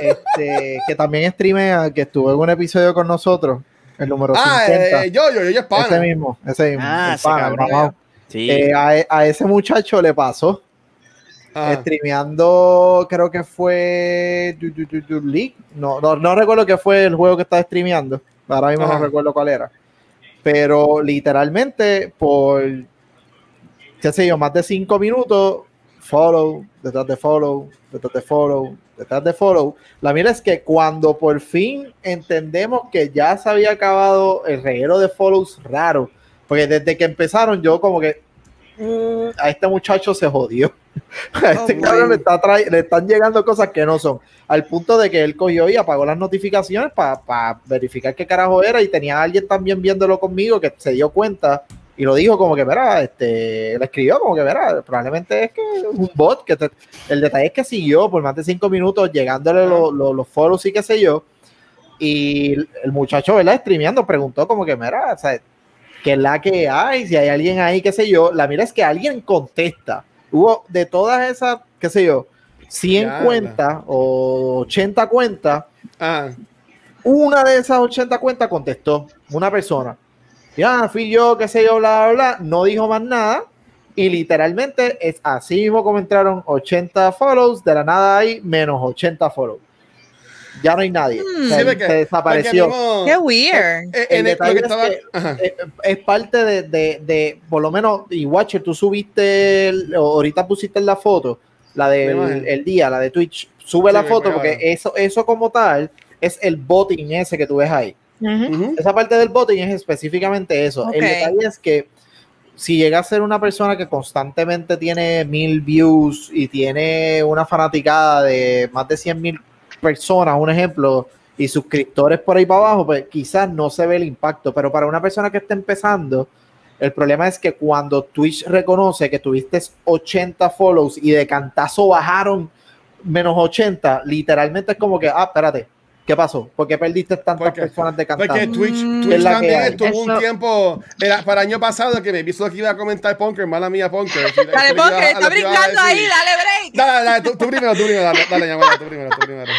este, que también streamea, que estuvo en un episodio con nosotros, el número ah 50. eh, yo, yo, yo, yo es pana. ese mismo, ese mismo. Ah, el ese pana, el cabrón. mamado. Sí. Eh, a, a ese muchacho le pasó, Ah, streameando, creo que fue Du- Du- Du- Du League. No, no, no recuerdo qué fue el juego que estaba streameando. Ahora mismo Ajá. no recuerdo cuál era. Pero literalmente, por qué sé yo, más de cinco minutos, follow, detrás de follow, detrás de follow, detrás de follow. La mira es que cuando por fin entendemos que ya se había acabado el reguero de follows raro, porque desde que empezaron yo como que mm, a este muchacho se jodió. A este Oh, cabrón le, está le están llegando cosas que no son. Al punto de que él cogió y apagó las notificaciones para verificar qué carajo era y tenía alguien también viéndolo conmigo que se dio cuenta y lo dijo como que, verá, este, le escribió como que, verá, probablemente es que un bot, que te- el detalle es que siguió por más de cinco minutos llegándole lo- lo- los follows y qué sé yo, y el muchacho, ¿verdad? Streameando, preguntó como que, mira, o sea, ¿qué es la que hay? Si hay alguien ahí, qué sé yo, la mira es que alguien contesta. Hubo de todas esas, qué sé yo, 100 Ya, cuentas o 80 cuentas, Ah, una de esas 80 cuentas contestó una persona. Ya, fui yo, qué sé yo, bla, bla, bla. No dijo más nada. Y literalmente es así mismo como entraron 80 follows, de la nada hay menos 80 follows. Ya no hay nadie. Sí, porque- se desapareció. mismo- Qué weird. El el- detalle es estaba- que- ajá. Es parte de, de, de, por lo menos, y Watcher, tú subiste, ahorita pusiste la foto, la del el día, la de Twitch. Sube Sí, la foto porque eso, eso como tal es el botting ese que tú ves ahí. Esa parte del botting es específicamente eso. El detalle es que si llega a ser una persona que constantemente tiene mil views y tiene una fanaticada de más de 100 mil personas, un ejemplo, y suscriptores por ahí para abajo, pues quizás no se ve el impacto. Pero para una persona que está empezando, el problema es que cuando Twitch reconoce que tuviste 80 follows y de cantazo bajaron menos 80, literalmente es como que, ah, espérate, ¿qué pasó? ¿Por qué perdiste tantas personas de cantazo? Porque Twitch, Mm. Twitch Es también estuvo un tiempo, era para el año pasado que me visto que iba a comentar Punker, mala mía Punker. Dale, porque está brincando ahí, dale break. Dale, dale, tú, tú primero, tú primero, dale, dale, llamada, tú primero, tú primero.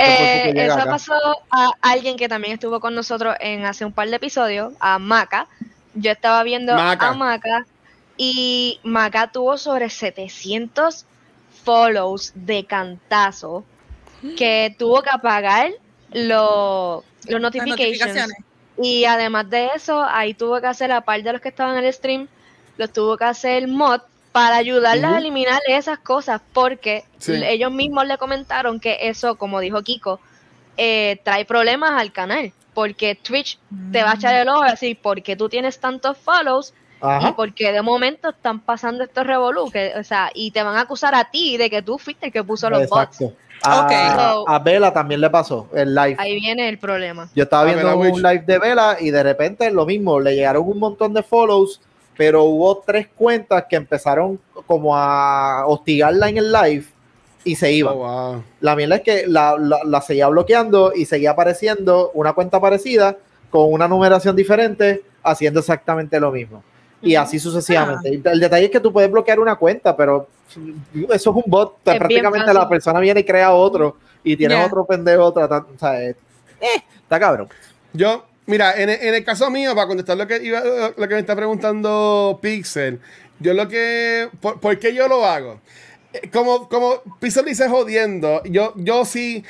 Eh, eso acá. pasó a alguien que también estuvo con nosotros en hace un par de episodios, a Maca. Yo estaba viendo Maca. a Maca y Maca tuvo sobre 700 follows de cantazo que tuvo que apagar lo- los notifications. notificaciones. Y además de eso, ahí tuvo que hacer, aparte de los que estaban en el stream, los tuvo que hacer mod para ayudarles Ujú. a eliminar esas cosas, porque Sí. ellos mismos le comentaron que eso, como dijo Kiko, eh, trae problemas al canal, porque Twitch te va a echar el ojo y decir, ¿por qué tú tienes tantos follows? Y porque de momento están pasando estos revolú, que, o sea, y te van a acusar a ti de que tú fuiste el que puso los bots. Exacto. A, Ok. a Vela también le pasó el live. Ahí viene el problema. Yo estaba A viendo Bella un Witch. live de Vela y de repente lo mismo, le llegaron un montón de follows, pero hubo tres cuentas que empezaron como a hostigarla en el live y se iban. Oh, wow. La mierda es que la, la, la seguía bloqueando y seguía apareciendo una cuenta parecida con una numeración diferente haciendo exactamente lo mismo. Y así sucesivamente. El detalle es que tú puedes bloquear una cuenta, pero eso es un bot. prácticamente la persona viene y crea otro y tiene otro pendejo tratando. O sea, eh, eh, está cabrón. Yo, mira, en, el- en el caso mío, para contestar lo que iba, lo que me está preguntando Pixel, yo lo que, ¿por, por qué yo lo hago? Eh, Como, como Pixel dice jodiendo, yo, yo sí,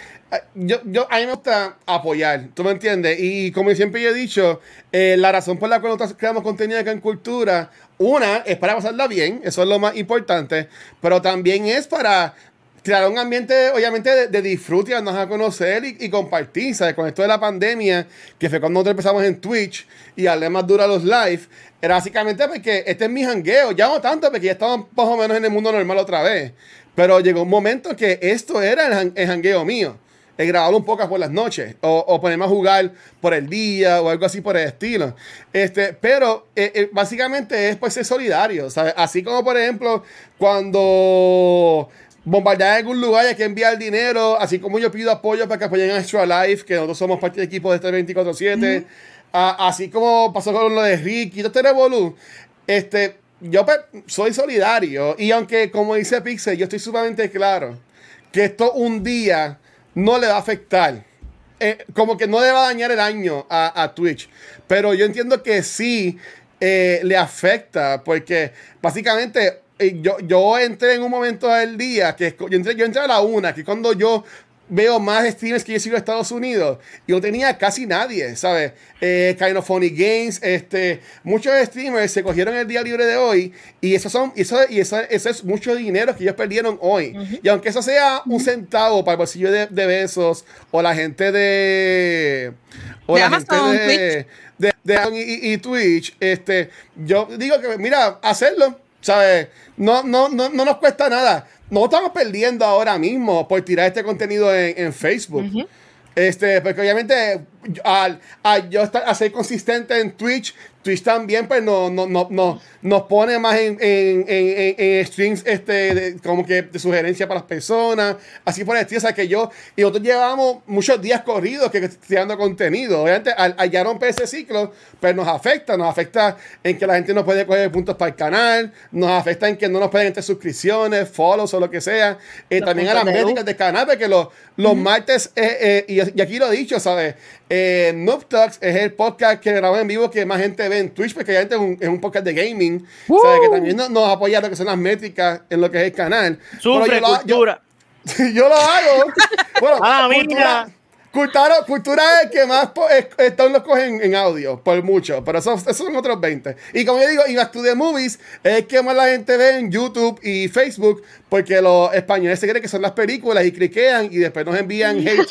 yo, yo, a mí me gusta apoyar, ¿tú me entiendes? Y como siempre yo he dicho, eh, la razón por la cual nosotros creamos contenido acá en Cultura, una, es para pasarla bien, eso es lo más importante, pero también es para crear un ambiente, obviamente, de, de disfrute, y a conocer y, y compartir, ¿sabes? Con esto de la pandemia, que fue cuando nosotros empezamos en Twitch y darle más duro a los live, era básicamente porque este es mi jangueo, ya no tanto, porque ya estamos más o menos en el mundo normal otra vez, pero llegó un momento que esto era el, el jangueo mío. El grabar un poco por las noches o, o ponerme a jugar por el día o algo así por el estilo. Este, pero eh, eh, básicamente es pues ser solidario. ¿sabes? Así como por ejemplo cuando bombardear algún lugar y hay que enviar dinero, así como yo pido apoyo para que apoyen a Extra Life, que nosotros somos parte del equipo de este 24-7, a- así como pasó con lo de Ricky, todo este revolú, este, yo pues, soy solidario y aunque como dice Pixel, yo estoy sumamente claro que esto un día no le va a afectar. Eh, como que no le va a dañar el año a, a Twitch. Pero yo entiendo que sí eh, le afecta, porque básicamente eh, yo, yo entré en un momento del día, que yo entré, yo entré a la una, que cuando yo veo más streamers que yo sigo en Estados Unidos. Y no tenía casi nadie, ¿sabes? Eh, kind of Funny Games, este, muchos streamers se cogieron el día libre de hoy y eso son, eso, y eso, eso es mucho dinero que ellos perdieron hoy. Y aunque eso sea un centavo para el bolsillo de, de Besos o la gente de... O De la Amazon, gente de, de, de Amazon y, y- y Twitch, este, yo digo que, mira, hacerlo, ¿sabes? No, no, no, no nos cuesta nada. No estamos perdiendo ahora mismo por tirar este contenido en, en Facebook. Este, porque obviamente al, al yo estar, a ser consistente en Twitch, Twitch también pues no, no, no, no- nos pone más en, en, en, en- streams este, de- como que de sugerencia para las personas, así por el estilo, o sea que yo, y nosotros llevamos muchos días corridos que estoy dando contenido, obviamente al, al ya romper ese ciclo, pues nos afecta, nos afecta en que la gente no puede coger puntos para el canal, nos afecta en que no nos pueden entrar suscripciones, follows o lo que sea, eh, también a las métricas del canal, porque los, los martes, eh, eh, y, y aquí lo he dicho, ¿sabes? Eh, Noob Talks es el podcast que grabamos en vivo que más gente ve en Twitch, porque obviamente es un, es un podcast de gaming, ¿sabes? Que también nos, nos apoya lo que son las métricas en lo que es el canal. Pero Sufre yo lo- yo- yo lo hago. Bueno, Ah, mira. cultura, cultura es el que más po- es- esto lo cogen en audio, por mucho, pero esos, esos son otros 20. Y como yo digo, y Back to the Movies es que más la gente ve en YouTube y Facebook, porque los españoles se creen que son las películas y cliquean y después nos envían hate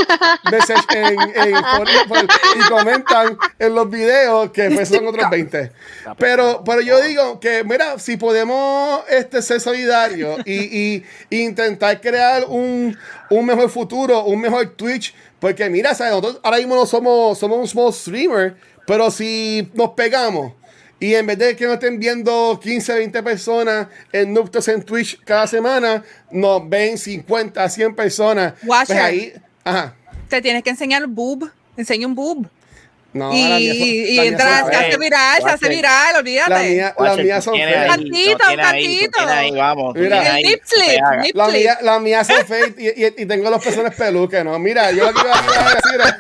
message en, en- por- por- y comentan en los videos que pues son otros 20. Pero, pero yo digo que, mira, si podemos este, ser solidarios y, y- y intentar crear un, un mejor futuro, un mejor Twitch, porque mira, ¿sabes? nosotros ahora mismo no somos, somos un small streamer, pero si nos pegamos y en vez de que nos estén viendo 15, 20 personas en Nuptos en Twitch cada semana, nos ven 50, 100 personas. Watcher. Pues ahí, ajá. Te tienes que enseñar boob. Enseña un boob. No, y la mía son- y la mía entra, son se hace feas. viral, se hace viral, olvídate. La mía, la Watcher, mía son feas. ahí, Cantito, tú cantito. vamos. Mira. el nip slip, nip La mía, la mía son fake y, y- y tengo los pezones peluques, ¿no? Mira, yo lo que iba a decir es...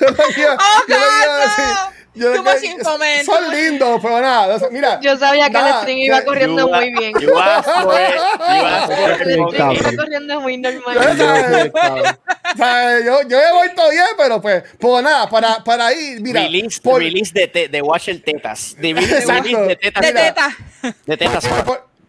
yo lo que iba, a decir... yo Too que- much information. Son lindos, pero nada. o sea, mira, Yo sabía que el nada, stream iba corriendo You muy bien. You asked for it, you asked for El it. Sí, stream cabrón. iba corriendo muy Yo normal. sé, o sea, yo, yo he vuelto bien, pero pues, pues nada, para, para ir, mira, Release, por- release de, te- de Watcher Tetas. De release, de Tetas. De Mira. teta. De Tetas.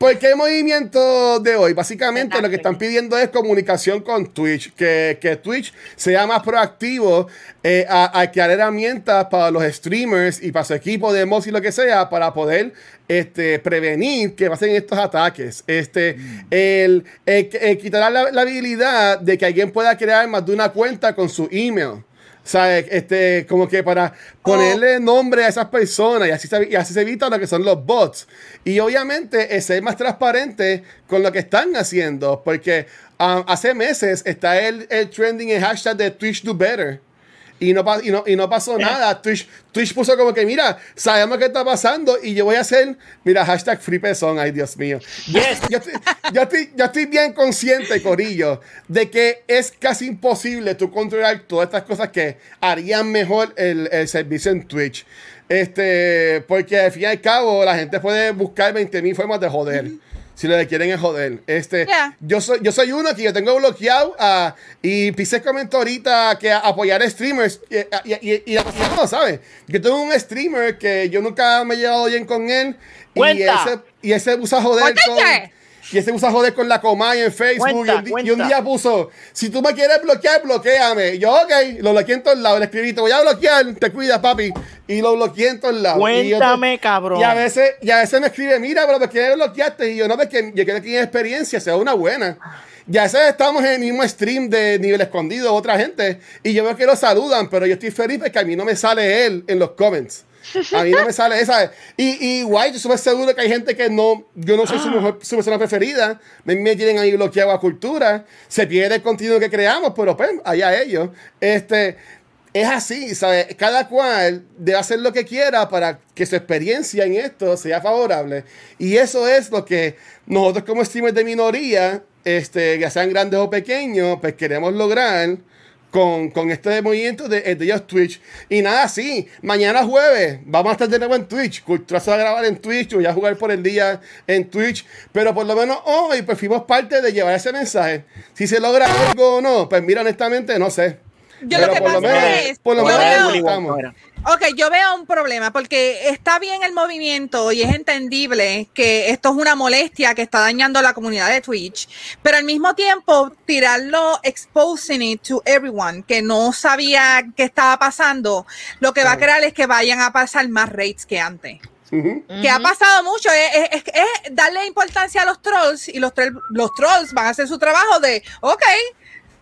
Por, ¿por qué el movimiento de hoy? Básicamente lo que están pidiendo es comunicación con Twitch, que, que Twitch sea más proactivo eh, a, a crear herramientas para los streamers y para su equipo de mods y lo que sea, para poder este, prevenir que pasen estos ataques. Este, el, el- el quitar la, la habilidad de que alguien pueda crear más de una cuenta con su email. ¿Sabes? Este, como que para ponerle nombre a esas personas y así, se, y así se evita lo que son los bots. Y obviamente es ser más transparente con lo que están haciendo, porque um, hace meses está el, el trending, el hashtag de Twitch Do Better. Y no, y, no, y no pasó nada. Twitch, Twitch puso como que, mira, sabemos qué está pasando y yo voy a hacer, mira, hashtag free ay Dios mío. Yes. Yo estoy, yo, estoy, yo estoy bien consciente, Corillo, de que es casi imposible tú controlar todas estas cosas que harían mejor el, el servicio en Twitch. Este, porque al fin y al cabo la gente puede buscar 20.000 formas de joder. Si lo que quieren es joder. Este, Yeah. yo, soy, yo soy uno que yo tengo bloqueado ah, y Pise comentó ahorita que apoyar streamers y, y, y, y la cosa no, ¿sabes? Yo tengo un streamer que yo nunca me he llevado bien con él y ese, y ese usa joder con, Y ese usa joder con la Comay en Facebook. Cuenta, y, un, y día puso: Si tú me quieres bloquear, bloqueame. Y yo, ok, lo bloqueé en todos lados. Le escribí: Te voy a bloquear, te cuidas, papi. Y lo bloqueé en todos lados. Y yo- Cuéntame, cabrón. Y a veces, y a veces me escribe: Mira, pero ¿por qué bloqueaste? Y yo, no, porque yo quiero que mi experiencia sea una buena. Y a veces estamos en el mismo stream de nivel escondido, otra gente, y yo veo que lo saludan, pero yo estoy feliz porque a mí no me sale él en los comments. A mí no me sale esa. Y, y igual, yo estoy seguro que hay gente que no, yo no soy su, mejor, su persona preferida. Me, me tienen ahí bloqueado a cultura. Se pierde el contenido que creamos, pero pues, allá ellos. Este, es así, ¿sabes? Cada cual debe hacer lo que quiera para que su experiencia en esto sea favorable. Y eso es lo que nosotros como streamers de minoría, este, ya sean grandes o pequeños, pues queremos lograr con, con este movimiento de, de ellos Twitch. Y nada, sí, mañana jueves vamos a estar de nuevo en Twitch. Cultura se va a grabar en Twitch, voy a jugar por el día en Twitch. Pero por lo menos hoy, pues fuimos parte de llevar ese mensaje. Si se logra algo o no, pues mira, honestamente, no sé. Yo Pero lo que por lo menos, es, por lo menos veo- ahí estamos. Ok, yo veo un problema porque está bien el movimiento y es entendible que esto es una molestia que está dañando la comunidad de Twitch, pero al mismo tiempo tirarlo, exposing it to everyone que no sabía qué estaba pasando, lo que va a crear es que vayan a pasar más rates que antes. Que ha pasado mucho, es, es- es- darle importancia a los trolls y los, los trolls van a hacer su trabajo de, ok,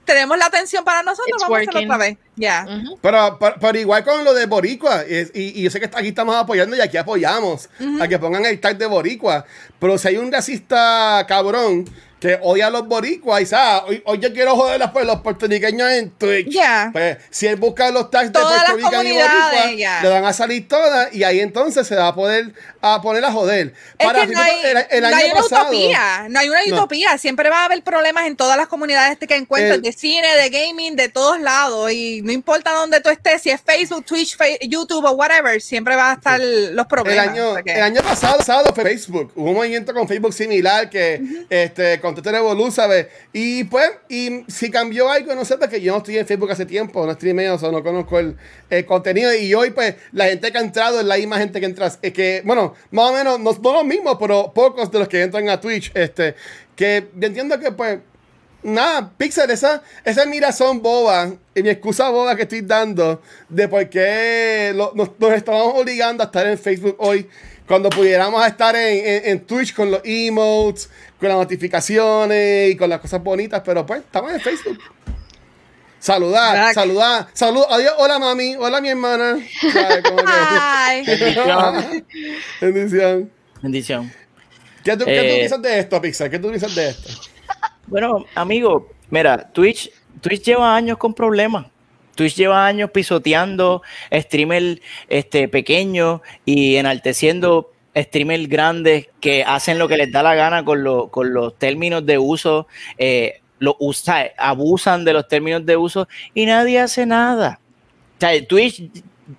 tenemos la atención para nosotros, It's vamos a hacerlo working. otra vez. Ya. Ujú. Pero, pero, pero igual con lo de Boricua, y, y- y yo sé que aquí estamos apoyando y aquí apoyamos a que pongan el tag de Boricua. Pero si hay un racista cabrón que odia a los boricuas y sabe, hoy, hoy yo quiero joder a los, puertorriqueños en Twitch. Ya. Pues si él busca los tags de Puerto Rico y Boricua, le van a salir todas y ahí entonces se va a poder a poner a joder. Es Para que no hay, el, el no año hay una pasado, utopía, no hay una No. utopía. Siempre va a haber problemas en todas las comunidades que encuentras, El- de cine, de gaming, de todos lados. Y no importa dónde tú estés, si es Facebook, Twitch, YouTube o whatever, siempre van a estar los El problemas. año, O sea que- el año pasado, pasado fue Facebook. Hubo un movimiento con Facebook similar que este, con Twitter Evolu, ¿sabes? Y pues, y si cambió algo, no sé, porque yo no estoy en Facebook hace tiempo, no streameo, o sea, no conozco el, el contenido. Y hoy, pues, la gente que ha entrado es la misma gente que entra. Es que, bueno, más o menos, no, no los mismos, pero pocos de los que entran a Twitch. Este, que yo entiendo que, pues, Nada, Pixel, esa, esa es mi razón boba y mi excusa boba que estoy dando de por qué lo- nos, nos estamos obligando a estar en Facebook hoy cuando pudiéramos estar en, en- en Twitch con los emotes, con las notificaciones y con las cosas bonitas, pero pues estamos en Facebook. Saludar, Back. saludar, salud, adiós, hola mami, hola mi hermana. Ay, Bendición. Bendición. Bendición. ¿Qué tú, qué tú Eh, piensas de esto, Pixel? ¿Qué tú piensas de esto? Bueno, amigo, mira, Twitch, Twitch lleva años con problemas. Twitch lleva años pisoteando streamers este, pequeños y enalteciendo streamers grandes que hacen lo que les da la gana con, lo- con los términos de uso, eh, lo usa, abusan de los términos de uso y nadie hace nada. O sea, Twitch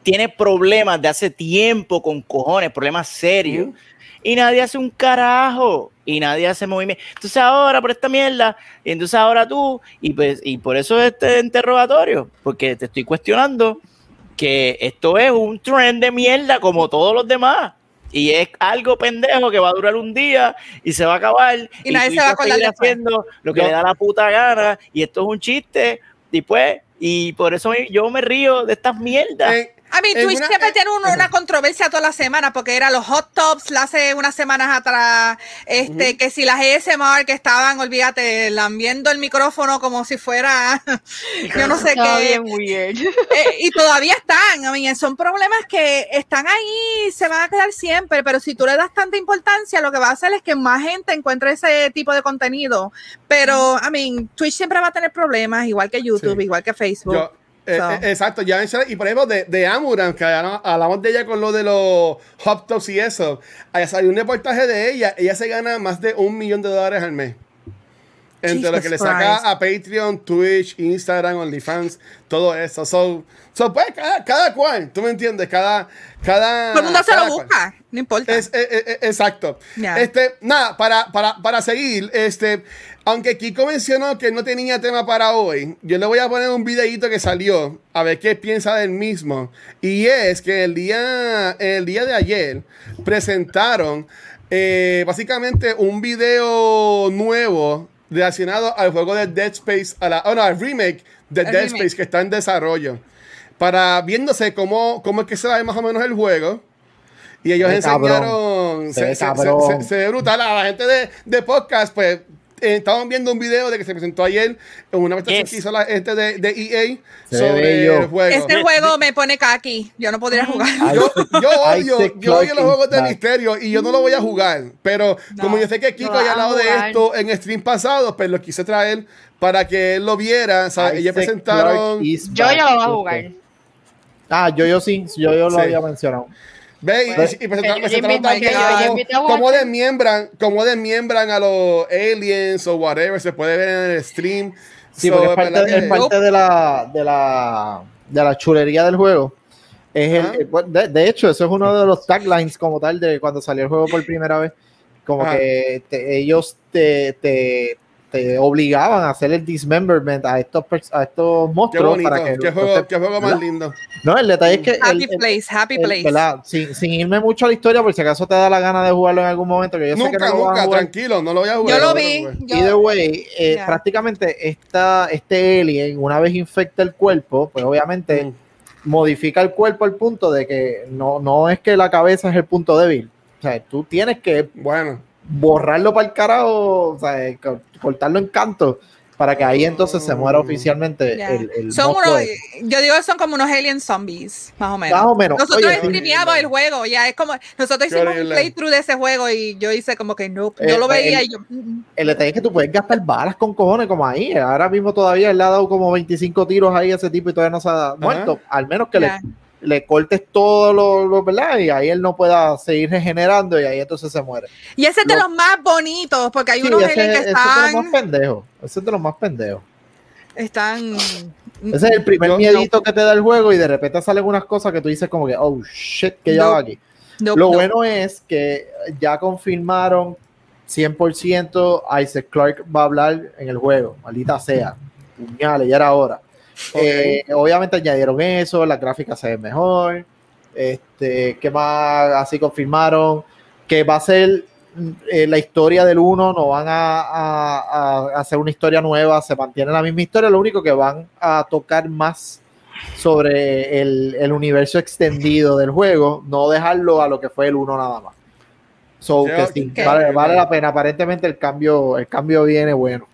tiene problemas de hace tiempo con cojones, problemas serios. Y nadie hace un carajo y nadie hace movimiento. Entonces ahora por esta mierda, y entonces ahora tú, y pues y por eso este interrogatorio, porque te estoy cuestionando que esto es un trend de mierda como todos los demás. Y es algo pendejo que va a durar un día y se va a acabar. Y nadie tú se va a acordar después. haciendo lo que le da la puta gana. Y esto es un chiste. Y pues, y por eso yo me río de estas mierdas. En- A mí, Twitch una- siempre eh, tiene un- una controversia toda la semana porque era los hot tops la hace unas semanas atrás, este, que si las ASMR que estaban, olvídate, lambiendo el micrófono como si fuera, yo no sé qué. bien. Eh, y todavía están, I mean, son problemas que están ahí, se van a quedar siempre, pero si tú le das tanta importancia, lo que va a hacer es que más gente encuentre ese tipo de contenido. Pero, I mean, Twitch siempre va a tener problemas, igual que YouTube, Sí. igual que Facebook. Yo, eh, So. eh, exacto, ya mencioné, y por ejemplo de, de Amuran, que hablamos, hablamos de ella con lo de los hot tops y eso, allá salió un reportaje de ella, ella se gana más de un millón de dólares al mes. Entre lo que le saca a Patreon, Twitch, Instagram, OnlyFans, todo eso. So, so pues cada, cada cual, tú me entiendes, cada, cada. Todo el mundo se lo cual. busca, no importa. Es, eh, eh, eh, exacto. Este, nada, para, para, para seguir, este, aunque Kiko mencionó que no tenía tema para hoy, yo le voy a poner un videito que salió a ver qué piensa del mismo. Y es que el día, el día de ayer presentaron eh, básicamente un video nuevo relacionado al juego de Dead Space, a la, oh no, al remake de El Dead remake. Space que está en desarrollo. Para viéndose cómo, cómo es que se ve más o menos el juego. Y ellos Se ve cabrón. enseñaron. Se ve Se, se- cabrón. se- se ve brutal. A la gente de, de podcast, pues. Eh, estaban viendo un video de que se presentó ayer en una presentación Yes. que hizo la gente de, de EA Se sobre el juego. Este juego me pone kaki, yo no podría jugar. Yo, yo odio, yo odio los juegos de misterio y yo no lo voy a jugar. Pero No. como yo sé que Kiko No, ya ha hablado de esto en stream pasado, pues lo quise traer para que él lo viera. Ellos presentaron. Yo ya lo voy a jugar. Ah, yo, yo sí, yo, yo lo Sí. había mencionado. Ve, y- Pues, y, presentaron invito- también yo- yo cómo- desmiembran, cómo desmiembran a los aliens o whatever, se puede ver en el stream. Sí, So, porque es parte, que- es parte de, la, de, la, de la chulería del juego. Es el, Ajá. eh, de, de hecho, eso es uno de los taglines como tal de cuando salió el juego por primera vez. Como Ajá. que te- ellos te, te, te obligaban a hacer el dismemberment a estos, pers- a estos Qué monstruos bonito, para que qué juego, entonces- qué juego más ¿verdad? lindo. No, el detalle es que el- Happy el- place, happy el- place. Sin, sin irme mucho a la historia, por si acaso te da la gana de jugarlo en algún momento, que yo sé que Nunca, lo a nunca, jugar. tranquilo, no lo voy a jugar. Yo lo vi. yo- Either way, eh, prácticamente esta, este alien, una vez infecta el cuerpo, pues obviamente Mm. modifica el cuerpo al punto de que no, no es que la cabeza es el punto débil. O sea, tú tienes que Bueno, borrarlo para el carajo, o sea, eh, co- cortarlo en canto, para que ahí entonces se muera Mm. oficialmente el, el son yo digo que son como unos alien zombies, más o menos. Más o menos. Nosotros Oye, streameamos el juego, ya es como, nosotros Qué hicimos un horrible. playthrough de ese juego y yo hice como que no, Eh, yo lo veía el- y yo, mm, el detalle es que tú puedes gastar balas con cojones como ahí. Ahora mismo todavía él le ha dado como 25 tiros ahí a ese tipo y todavía no se ha muerto. Al menos que ya. le, le cortes todo lo, lo, ¿verdad? Y ahí él no pueda seguir regenerando y ahí entonces se muere. Y ese es de Lo- los más bonitos, porque hay Sí, unos ese, que ese es de los más están, pendejos. Ese es de los más pendejos. están Ese es el primer Yo- miedito que te da el juego y de repente salen unas cosas que tú dices como que, oh shit, que ya No. va aquí. no, Lo no. bueno es que ya confirmaron 100% Isaac Clark va a hablar en el juego, maldita sea. Puñales, ya era hora. Ok. Eh, obviamente añadieron eso, la gráfica se ve mejor. Este, ¿qué más? Así confirmaron que va a ser mm, eh, la historia del 1, no van a, a- a hacer una historia nueva, se mantiene la misma historia, lo único que van a tocar más sobre el, el universo extendido del juego, no dejarlo a lo que fue el 1 nada más. So, Creo que sí, que- vale, vale la pena. Aparentemente el cambio, el cambio viene bueno.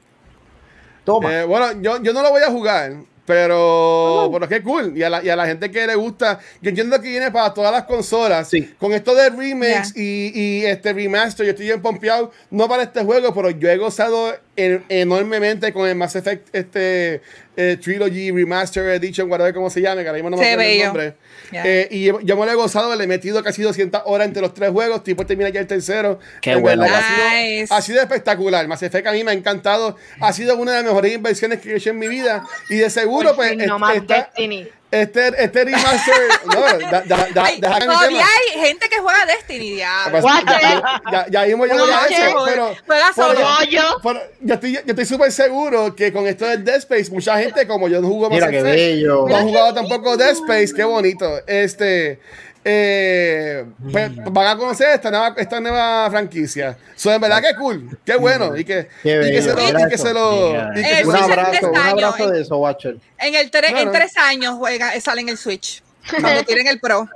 Toma. Eh, bueno, yo, yo no lo voy a jugar, pero, pero qué cool. Y a, la, y a la gente que le gusta, yo entiendo que viene para todas las consolas. Sí. Con esto de remakes y, y este remaster, yo estoy bien pompeado, no para este juego, pero yo he gozado en- enormemente con el Mass Effect este, eh, Trilogy Remaster Edition, whatever como se llame, que ahora mismo no me acuerdo el nombre. Ya. Eh, y yo, yo me lo he gozado, le he metido casi 200 horas entre los tres juegos, tipo termina ya el tercero. Qué En bueno. verdad que Ha sido, Nice. ha sido espectacular. Mass Effect a mí me ha encantado. Ha sido una de las mejores inversiones que he hecho en mi vida. Y de seguro, pues, no más está- Destiny. Este, este remaster. no, da- da- da- Ay, deja que me todavía hay gente que juega Destiny, diablo. Ya, ya, ya mismo yo voy a eso, pero, Juega solo. Yo, yo. pero yo estoy, yo estoy súper seguro que con esto del Dead Space, mucha gente, como yo no jugo Mass Mira qué bello. no han jugado tampoco Dead Space, qué bonito. Este, eh, pues, van a conocer esta nueva, esta nueva franquicia. So, en verdad que cool, qué bueno. Y que, Qué y que se lo, bello, y que se lo, mira y que eso. se Un abrazo, un abrazo eh. de eso, Watcher. En, el tre- Claro. en tres años juega, eh, sale en el Switch. Cuando tienen el Pro.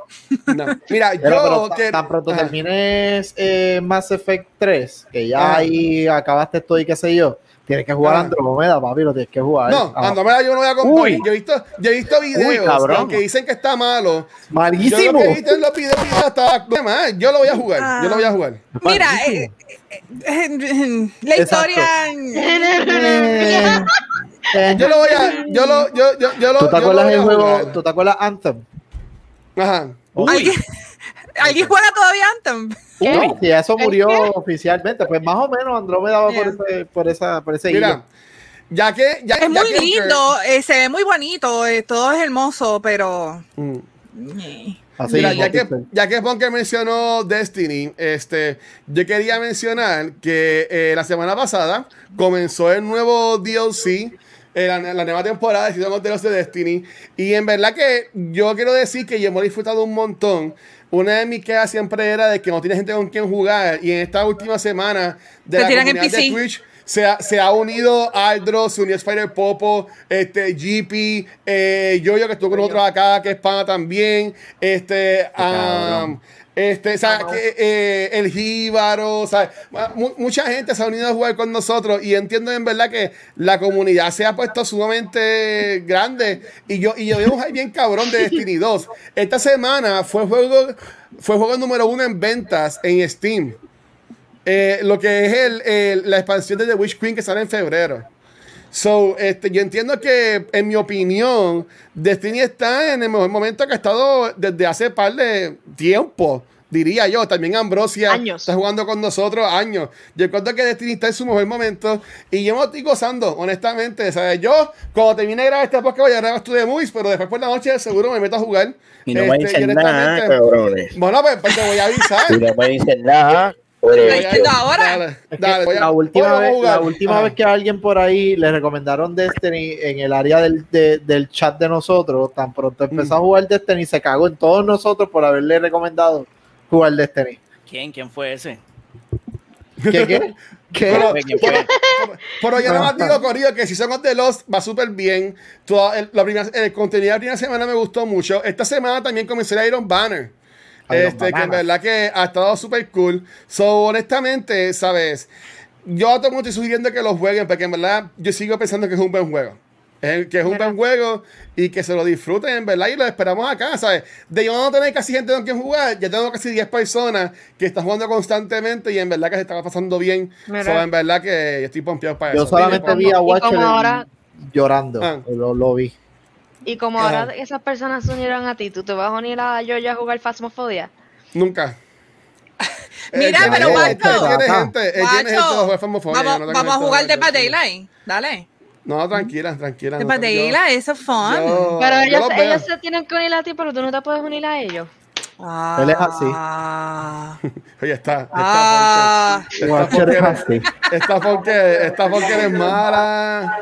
no. Mira, Pero, yo pero ta- que tan pronto Ajá. termines eh, Mass Effect 3, que ya ahí acabaste todo y qué sé yo, tienes que jugar Ajá. Andromeda, papi, lo tienes que jugar. No, Ah, Andromeda yo no voy a comprar. Uy. Yo he visto, yo he visto videos que dicen que está malo. Yo Malísimo. lo que he visto en los videos, videos está mal. Yo lo voy a jugar. Yo lo voy a jugar. Mira, Malísimo. eh, eh, la historia. Eh, eh. Yo lo voy a. Yo lo. Yo, yo, yo lo. ¿Tú te yo acuerdas a juego? ¿Tú te acuerdas Anthem? Ajá. ¿Alguien, ¿Alguien juega todavía Anthem? No, si eso ¿El murió oficialmente, pues más o menos Andrómeda va Yeah. por, ese, por, esa, por ese Mira, hilo. ya que. Ya, Es ya muy que- lindo, eh, se ve muy bonito, eh, todo es hermoso, pero. Mm. eh, Así Mira, ya que, ya que Bunker mencionó Destiny, este, yo quería mencionar que eh, la semana pasada comenzó el nuevo DLC, eh, la, la nueva temporada de Season of the Lost de Destiny. Y en verdad que yo quiero decir que yo hemos disfrutado un montón. Una de mis quejas siempre era de que no tiene gente con quien jugar. Y en esta última semana de Se la tiran en comunidad de. Twitch se ha, se ha unido Aldro, se unió Spider Popo, este, GP, eh, Yoyo que estuvo con nosotros acá, que es pana también, este, um, este, o sea, que, eh, el Jíbaro, o sea, mu- mucha gente se ha unido a jugar con nosotros y entiendo en verdad que la comunidad se ha puesto sumamente grande y yo, y yo veo hype bien cabrón de Destiny 2. Esta semana fue juego, fue juego número uno en ventas en Steam. Eh, lo que es el, el- la expansión de The Witch Queen que sale en febrero. So, este, yo entiendo que, en mi opinión, Destiny está en el mejor momento que ha estado desde hace par de tiempo. diría yo. También Ambrosia Años. está jugando con nosotros años. Yo encuentro que Destiny está en su mejor momento y yo me estoy gozando, honestamente. ¿sabes? Yo, cuando termine de grabar este podcast, voy a grabar Studio Movies, pero después por la noche seguro me meto a jugar. Y no me este, dicen nada, directamente. cabrones. Bueno, pues, pues te voy a avisar. Y no me dicen nada. Ahora. La última, vez, la última vez que a alguien por ahí le recomendaron Destiny en el área del, de- del chat de nosotros, tan pronto empezó Mm. a jugar Destiny, se cagó en todos nosotros por haberle recomendado jugar Destiny. ¿Quién? ¿Quién fue ese? ¿Qué? ¿Qué? ¿Qué? Pero- ¿Quién fue? Pero yo nada más digo, Corillo, que si son the Lost va súper bien. Toda el, la primera- el contenido de la primera semana me gustó mucho. Esta semana también comencé a Iron Banner. Este, que en verdad que ha estado súper cool. So, honestamente, ¿sabes? Yo a todo el mundo estoy sugiriendo que lo jueguen, porque en verdad yo sigo pensando que es un buen juego. Que es un buen juego y que se lo disfruten, en verdad, y lo esperamos acá, ¿sabes? De yo no tener casi gente con quien jugar, ya tengo casi 10 personas que están jugando constantemente y en verdad que se está pasando bien. Mira. So, en verdad que yo estoy pompeado para Yo eso. solamente Dime, vi a Watcher ahora- llorando, Ah. lo, lo vi. Y como Ajá. ahora esas personas se unieron a ti, ¿tú te vas a unir a yo a jugar Phasmophobia? Nunca. Mira, pero Guacho. él tiene gente, él tiene Vamos, no vamos a jugar de Daylight. Dale. No, tranquila, tranquila. De no, Daylight, eso es fun. yo- Pero ellos, ellos se tienen que unir a ti, pero tú no te puedes unir a ellos. Ah. Él es así. Oye, está. Está Ah. porque- Watcher es está así. porque- está porque, está porque eres mala.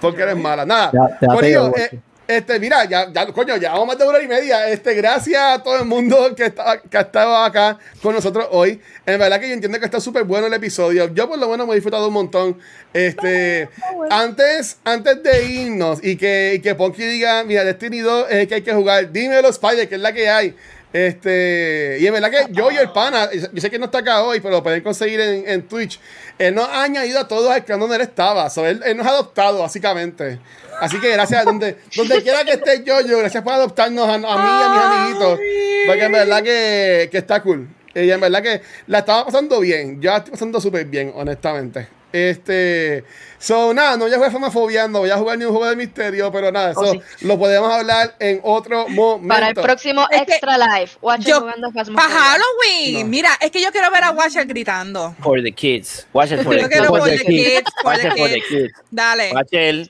Porque eres mala. Nada. Ya- ya te Corillo, eh, Watcher. este, mira, ya, ya, coño, ya vamos más de una hora y media. Este, gracias a todo el mundo que, está, que ha estado acá con nosotros hoy. En verdad que yo entiendo que está súper bueno el episodio. Yo por lo menos me he disfrutado un montón. Este, antes, antes de irnos y que, y que Ponky diga, mira, Destiny 2 es el que hay que jugar. Dímelo, Spider, que es la que hay. Este, y en verdad que yo y el pana, yo sé que no está acá hoy, pero lo pueden conseguir en, en Twitch. Él nos ha añadido a todos al clan donde él estaba. So, él, él nos ha adoptado, básicamente. Así que gracias, donde, donde quiera que esté yo, yo, gracias por adoptarnos a, a mí y a mis amiguitos. Porque en verdad que, que está cool. Y en verdad que la estaba pasando bien. Yo la estoy pasando súper bien, honestamente. Este. So, nada, no voy a jugar famafobia, no voy a jugar ni un juego de misterio, pero nada, eso Oh, sí. lo podemos hablar en otro momento. Para el próximo Es Extra Live, Watcher yo- jugando Para. Halloween. No. Mira, es que yo quiero ver a Watcher gritando. For the kids. Watch it for the kids. por the kids, for Watch the it for the kids. Dale. Watcher.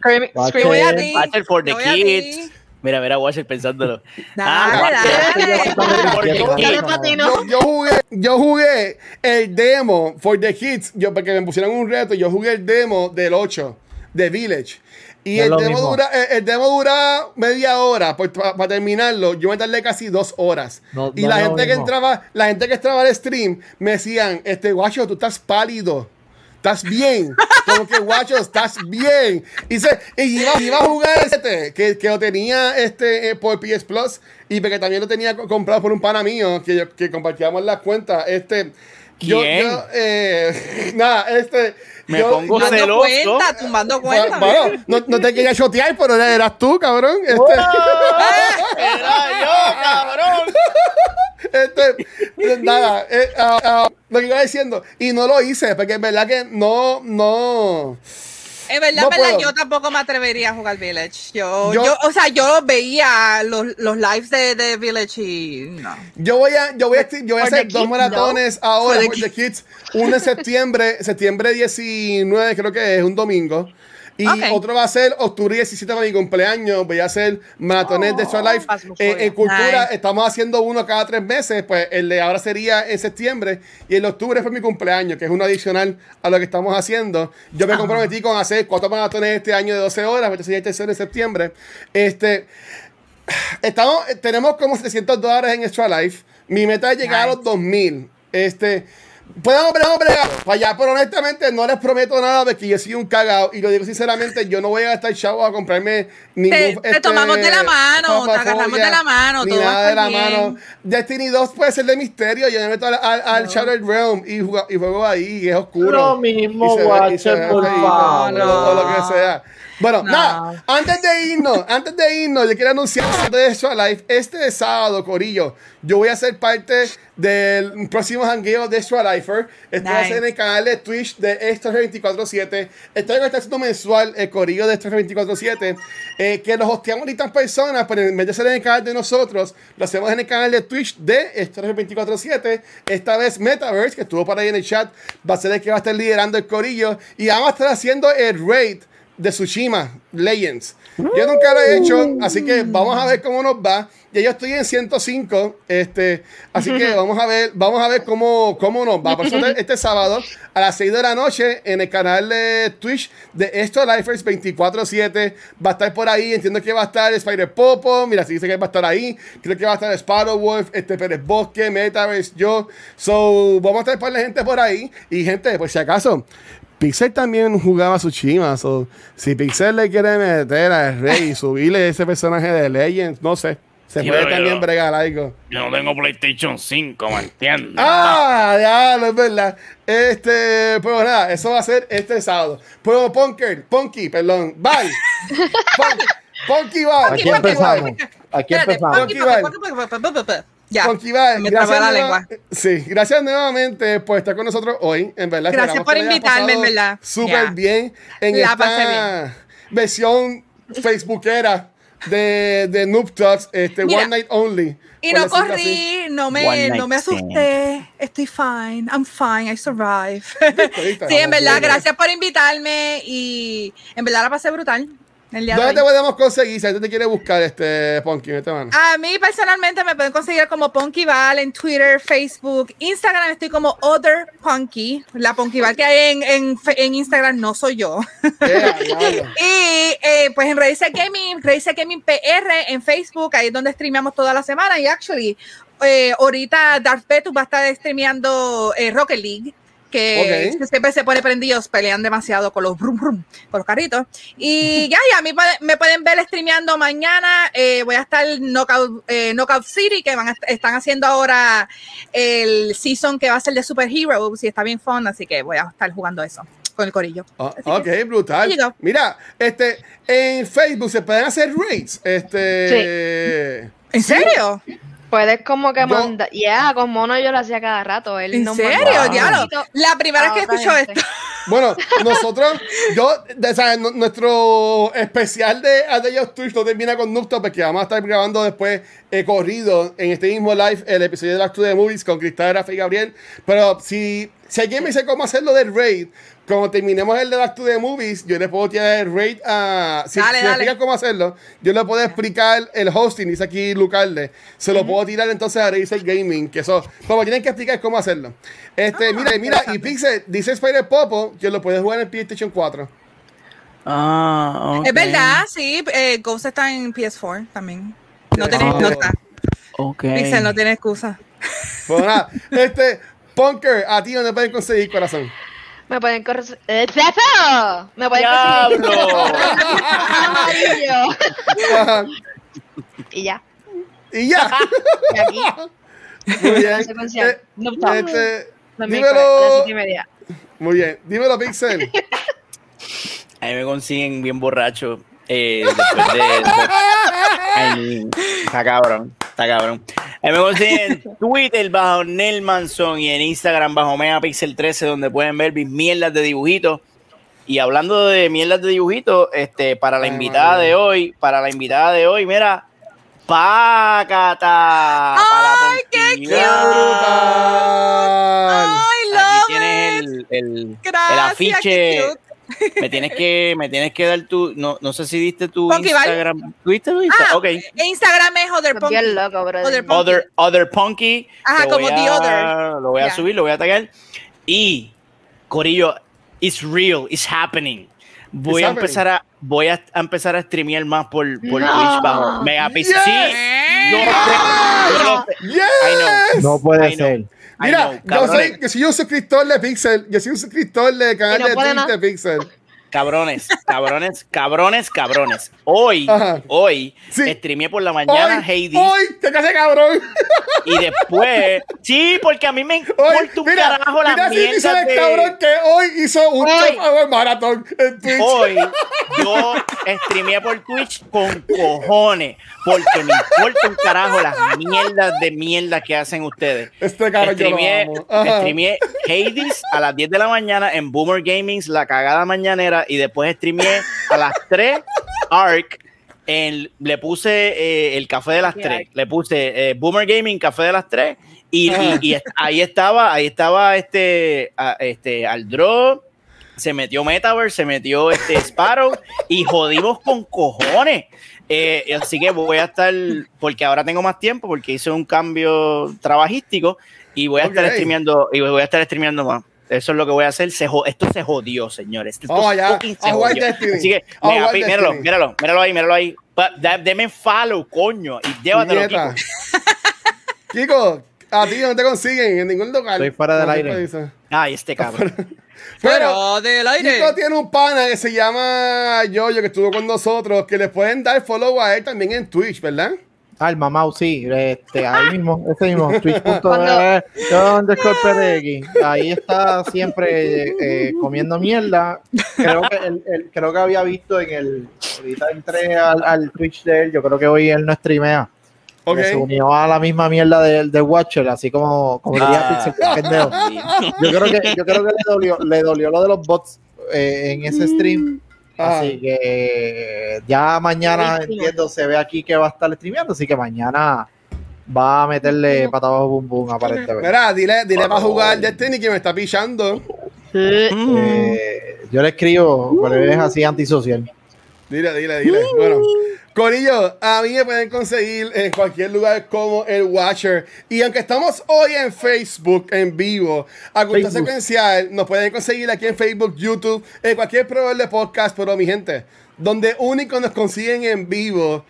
for the kids. Mira, mira, Watch it pensándolo. Dale, dale. Yo- jugué, yo jugué el demo for the kids, yo porque me pusieron un reto, yo jugué el demo del 8 de Village. Y el demo, dura, el, el demo dura media hora para terminarlo. Yo me tardé casi dos horas. No- y no la gente que entraba, la gente que entraba al stream me decían, este guacho, tú estás pálido. ¿Estás bien? Como que, guacho, estás bien. Y, se, y iba, iba a jugar ese que, que lo tenía este, eh, por PS Plus y porque también lo tenía co- comprado por un pana mío que, yo- que compartíamos las cuentas. Este, yo, ¿Quién? yo, eh, nada, este. Me yo- pongo celoso. cuenta, tumbando cuenta. bueno, no, no te quería chotear, pero eras tú, cabrón. Este, Era yo, cabrón. Este, nada, eh, ah, ah, lo que iba diciendo, y no lo hice, porque en verdad que no, no. Es verdad, No verdad, yo tampoco me atrevería a jugar Village. Yo, Yo- yo, o sea, yo veía los, los lives de, de Village y no. Yo voy a, yo voy a, yo voy a hacer dos kids, maratones ahora For the The Kids. Uno en septiembre, septiembre 19, creo que es un domingo. Y otro va a ser octubre 17 para mi cumpleaños. Voy a hacer maratones de Extra Life. Phasmophobia. Eh, en cultura Nice. estamos haciendo uno cada tres meses. Pues el de ahora sería en septiembre. Y el octubre fue mi cumpleaños, que es uno adicional a lo que estamos haciendo. Yo me comprometí con hacer cuatro maratones este año de 12 horas. Este sería el tercero de septiembre. Este. Estamos, tenemos como 700 dólares en Extra Life. Mi meta es llegar a los 2000. Este, podemos podemos bregar para allá, pero honestamente no les prometo nada porque yo soy un cagado. Y lo digo sinceramente, yo no voy a gastar chavo a comprarme ningún. este, Te- te tomamos de la mano, te agarramos de la mano, Ni todo nada de la bien. mano. Destiny 2 puede ser de misterio. Yo me meto al, al, al Shattered Realm y, juego, y juego ahí y es oscuro. Lo mismo, ve por favor. o lo que sea. Bueno, No. nada, antes de irnos, antes de irnos, yo quiero anunciar de Extra Life. Este sábado, Corillo, yo voy a ser parte del próximo jangueo de Extra Lifer. Esto va a ser en el canal de Twitch de Extra 247. Esto está haciendo mensual el Corillo de Extra 247. Eh, que los hosteamos ahorita en personas, pero en vez de ser en el canal de nosotros, lo hacemos en el canal de Twitch de Extra 247. Esta vez Metaverse, que estuvo por ahí en el chat, va a ser el que va a estar liderando el Corillo. Y vamos a estar haciendo el raid de Tsushima Legends. Yo nunca lo he hecho, así que vamos a ver cómo nos va. Ya yo estoy en 105, este, así que vamos a ver, vamos a ver cómo, cómo nos va. Por eso este, este sábado a las 6 de la noche en el canal de Twitch de Esto Lifers 24-7 va a estar por ahí. Entiendo que va a estar Spider Popo, mira, si dice que va a estar ahí. Creo que va a estar Sparrow Wolf, este Pérez Bosque, Metaverse, yo. So, vamos a estar por la gente por ahí. Y gente, por si acaso, Pixel también jugaba Tsushima. So, si Pixel le quiere meter al rey y subirle ese personaje de Legends, no sé. Se Sí, puede también yo- bregar algo. Yo no tengo PlayStation 5, ¿me entiendes? Ah, ya, no es verdad. Este, pues nada, eso va a ser este sábado. Pero Punker, Punky, perdón, bye. Pun- Punky, bye. Aquí empezamos. Aquí empezamos. Ya. Bye. Me Gracias, la lengua. sí, gracias nuevamente por estar con nosotros hoy. En verdad, Gracias por invitarme, en verdad. Súper bien en La esta versión facebookera de, de Noob Talks, este, Mira, One Night Only. Y no corrí, no me, no me asusté. Estoy fine. I'm fine. I survive. Sí, en verdad, bien. gracias por invitarme y en verdad la pasé brutal el día de ¿Dónde te hoy. podemos conseguir si alguien te quiere buscar, este Punky? Vete, mano. A mí personalmente me pueden conseguir como Punky Val en Twitter, Facebook, Instagram estoy como Other Punky. La Punky Val que hay en, en, en Instagram no soy yo. Diablo. Y eh, pues en Raíces Gaming, Raíces Gaming PR en Facebook, ahí es donde streameamos toda la semana. Y actually, eh, ahorita Darth Petus va a estar streameando eh, Rocket League. Que Ok. siempre se pone prendidos, pelean demasiado con los brum brum, con los carritos. Y ya, ya, a mí me pueden ver streameando mañana. eh, voy a estar en Knockout, eh, Knockout City, que van a- están haciendo ahora el season que va a ser de Super Heroes y está bien fun, así que voy a estar jugando eso con el corillo. Oh, Así que- ok, brutal. Mira, este, en Facebook se pueden hacer rates. Este. ¿En serio? Puedes como que mandar. Ya, con Mono yo lo hacía cada rato. Él ¿En nos serio? Diablo. La primera vez que escucho gente. esto. Bueno, nosotros, yo, de- o sea, nu- nuestro especial de Adayos Twitch no termina con Nupto porque vamos a estar grabando después eh, corrido en este mismo live el episodio de Back to the Movies con Cristal, Rafa y Gabriel. Pero si, si alguien me dice cómo hacerlo del raid, cuando terminemos el de Back to the Movies, yo le puedo tirar el raid a. Si, Dale, si me dale. explican cómo hacerlo, yo le puedo explicar el hosting, dice aquí Lucarde. Se lo puedo tirar entonces a Razer Gaming, que eso, como tienen que explicar cómo hacerlo. Este, mira, mira, y Pixel, dice Spider Popo que lo puedes jugar en PlayStation 4. Ah, ok. Es verdad, sí. Eh, Ghost está en PS4 también. No tiene Ah. excusa. Ok. Pixel no tiene excusa. Pues nada, este, Punker, a ti dónde pueden conseguir corazón. Me pueden correr. ¡Eh, ¡Eso! Me pueden. ¡Diablo! amarillo. Y ya. y ya. Y aquí. Muy bien. Eh, No este, dímelo. siete y media. Muy bien, dímelo, Pixel. A mí me consiguen bien borracho. Eh, después de. de- Ay, está cabrón, está cabrón. Mí me consiguen en Twitter bajo Nelmanson y en Instagram bajo Megapixel13, donde pueden ver mis mierdas de dibujitos. Y hablando de mierdas de dibujitos, este, para la invitada de hoy, para la invitada de hoy, mira, Pácata. ¡Ay, qué ¡Qué brutal! ¡Ay, Aquí love tienes it! el, el, el afiche. Me tienes que, me tienes que dar tu, no, no sé si diste tu Punky. Instagram. ¿Tuviste tu Instagram? Ah, ok. Instagram es Other Punky. loco. Other Punky. Other, other Punky. Ajá, Lo como voy The a- Other. Lo voy a Ya. subir, lo voy a taggar. Y, Corillo, it's real, it's happening. Voy It's a empezar a, voy a, a empezar a streamear más por, por No. Twitch bajo Megapixel. Yes. Sí. ¡Yes! I No puede I know. ser. I Mira, know, yo, soy, yo soy un suscriptor de Pixel. Yo soy un suscriptor del canal de Twitch de Pixel. Cabrones, cabrones, cabrones, cabrones. Hoy, Ajá. hoy, Sí. streameé por la mañana Hoy, Hades hoy, te casé cabrón. y después, sí, porque a mí me importa un mira, carajo la mira si mierda el de... cabrón que hoy hizo un Hoy. maratón en Twitch. Hoy yo streameé por Twitch con cojones, porque me importa un carajo las mierdas de mierda que hacen ustedes. Este cabrón yo lo Streameé, amo. Streameé Hades a las 10 de la mañana en Boomer Gaming, la cagada mañanera, y después streameé a las 3 Ark. En, le puse eh, el café de las 3, le puse eh, Boomer Gaming, café de las 3, y, y- y est- ahí estaba, ahí estaba este, a- este Aldro, se metió Metaverse, se metió este Sparrow, y jodimos con cojones. Eh, así que voy a estar, porque ahora tengo más tiempo, porque hice un cambio trabajístico y voy a estar streameando, y voy a estar streameando más. Eso es lo que voy a hacer. Se esto se jodió, señores. Esto Vamos allá, fucking se jugar jodió. Así que, mega, pi- míralo, míralo, míralo ahí, míralo ahí. Deme follow, coño, y llévatelo. Nieta. Kiko. Kiko, a ti no te consiguen en ningún lugar. Estoy fuera del No, aire. Ay, este cabrón. Pero Pero del aire. Kiko tiene un pana que se llama Yoyo, que estuvo con nosotros, que le pueden dar follow a él también en Twitch, ¿verdad? Ah, el mamau, sí, este, ahí mismo, ese mismo, twitch.tv, ahí está siempre eh, comiendo mierda. Creo que, el- el- creo que había visto en el, ahorita entré al, al Twitch de él, yo creo que hoy él no streamea. Ok. que Se unió a la misma mierda del de Watcher, así como, como diría Ah. Pixel pendejo. Yo creo que, yo creo que le dolió, le dolió lo de los bots eh, en ese stream. Ah. Así que ya mañana Buenísimo. entiendo, se ve aquí que va a estar streameando, así que mañana va a meterle patadas bum bum aparentemente. Mira, dile, dile para jugar Destiny que me está pichando. Eh, yo le escribo, pero es así antisocial. Dile, dile, dile. Bueno, Corillo, a mí me pueden conseguir en cualquier lugar como el Watcher. Y aunque estamos hoy en Facebook en vivo, a Facebook. Secuencial, nos pueden conseguir aquí en Facebook, YouTube, en cualquier proveedor de podcast. Pero mi gente, donde único nos consiguen en vivo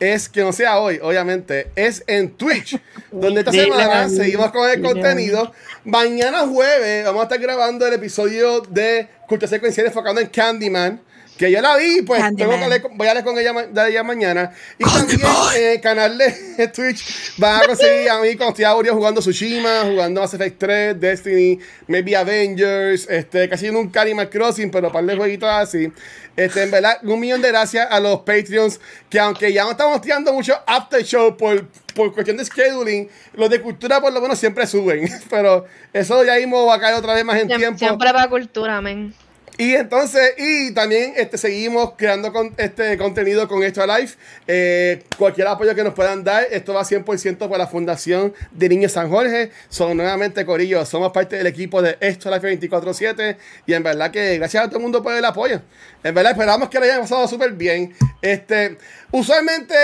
es que no sea hoy, obviamente, es en Twitch, donde esta semana seguimos con el contenido. Mañana jueves vamos a estar grabando el episodio de Cultura Secuencial enfocando en Candyman. Que yo la vi, pues tengo que Candyman. hablar con- voy a hablar con ella, de ella mañana. Y también en el canal de Twitch van a conseguir a mí cuando estoy aburrido jugando Tsushima, jugando Mass Effect 3, Destiny, maybe Avengers, este, casi nunca Animal Crossing, pero para de jueguitos así. Este, en verdad, un millón de gracias a los Patreons, que aunque ya no estamos tirando mucho after show por, por cuestión de scheduling, los de cultura por lo menos siempre suben. Pero eso ya mismo va a caer otra vez más en tiempo. Siempre para cultura, men. Y entonces, y también este, seguimos creando con, este contenido con Extra Life. Eh, cualquier apoyo que nos puedan dar, esto va 100% para la Fundación de Niños San Jorge. Son nuevamente, Corillo, somos parte del equipo de Extra Life 24-7. Y en verdad que gracias a todo el mundo por el apoyo. En verdad esperamos que lo hayan pasado súper bien. Este, usualmente,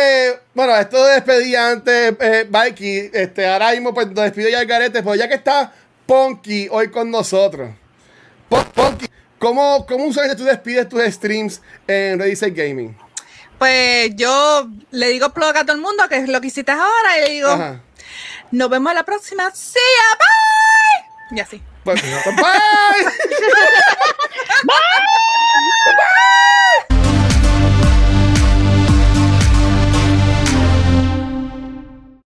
bueno, esto de despedía antes, eh, este, ahora mismo pues nos despido ya el garete, pero ya que está Ponky hoy con nosotros. Pon- Ponky, ¿cómo, ¿cómo usualmente tú despides tus streams en Ready Set Gaming? Pues yo le digo plug a todo el mundo, que es lo que hiciste ahora, y le digo, Ajá. nos vemos a la próxima. Ya, bye. Y así. Pues, pues, bye. bye.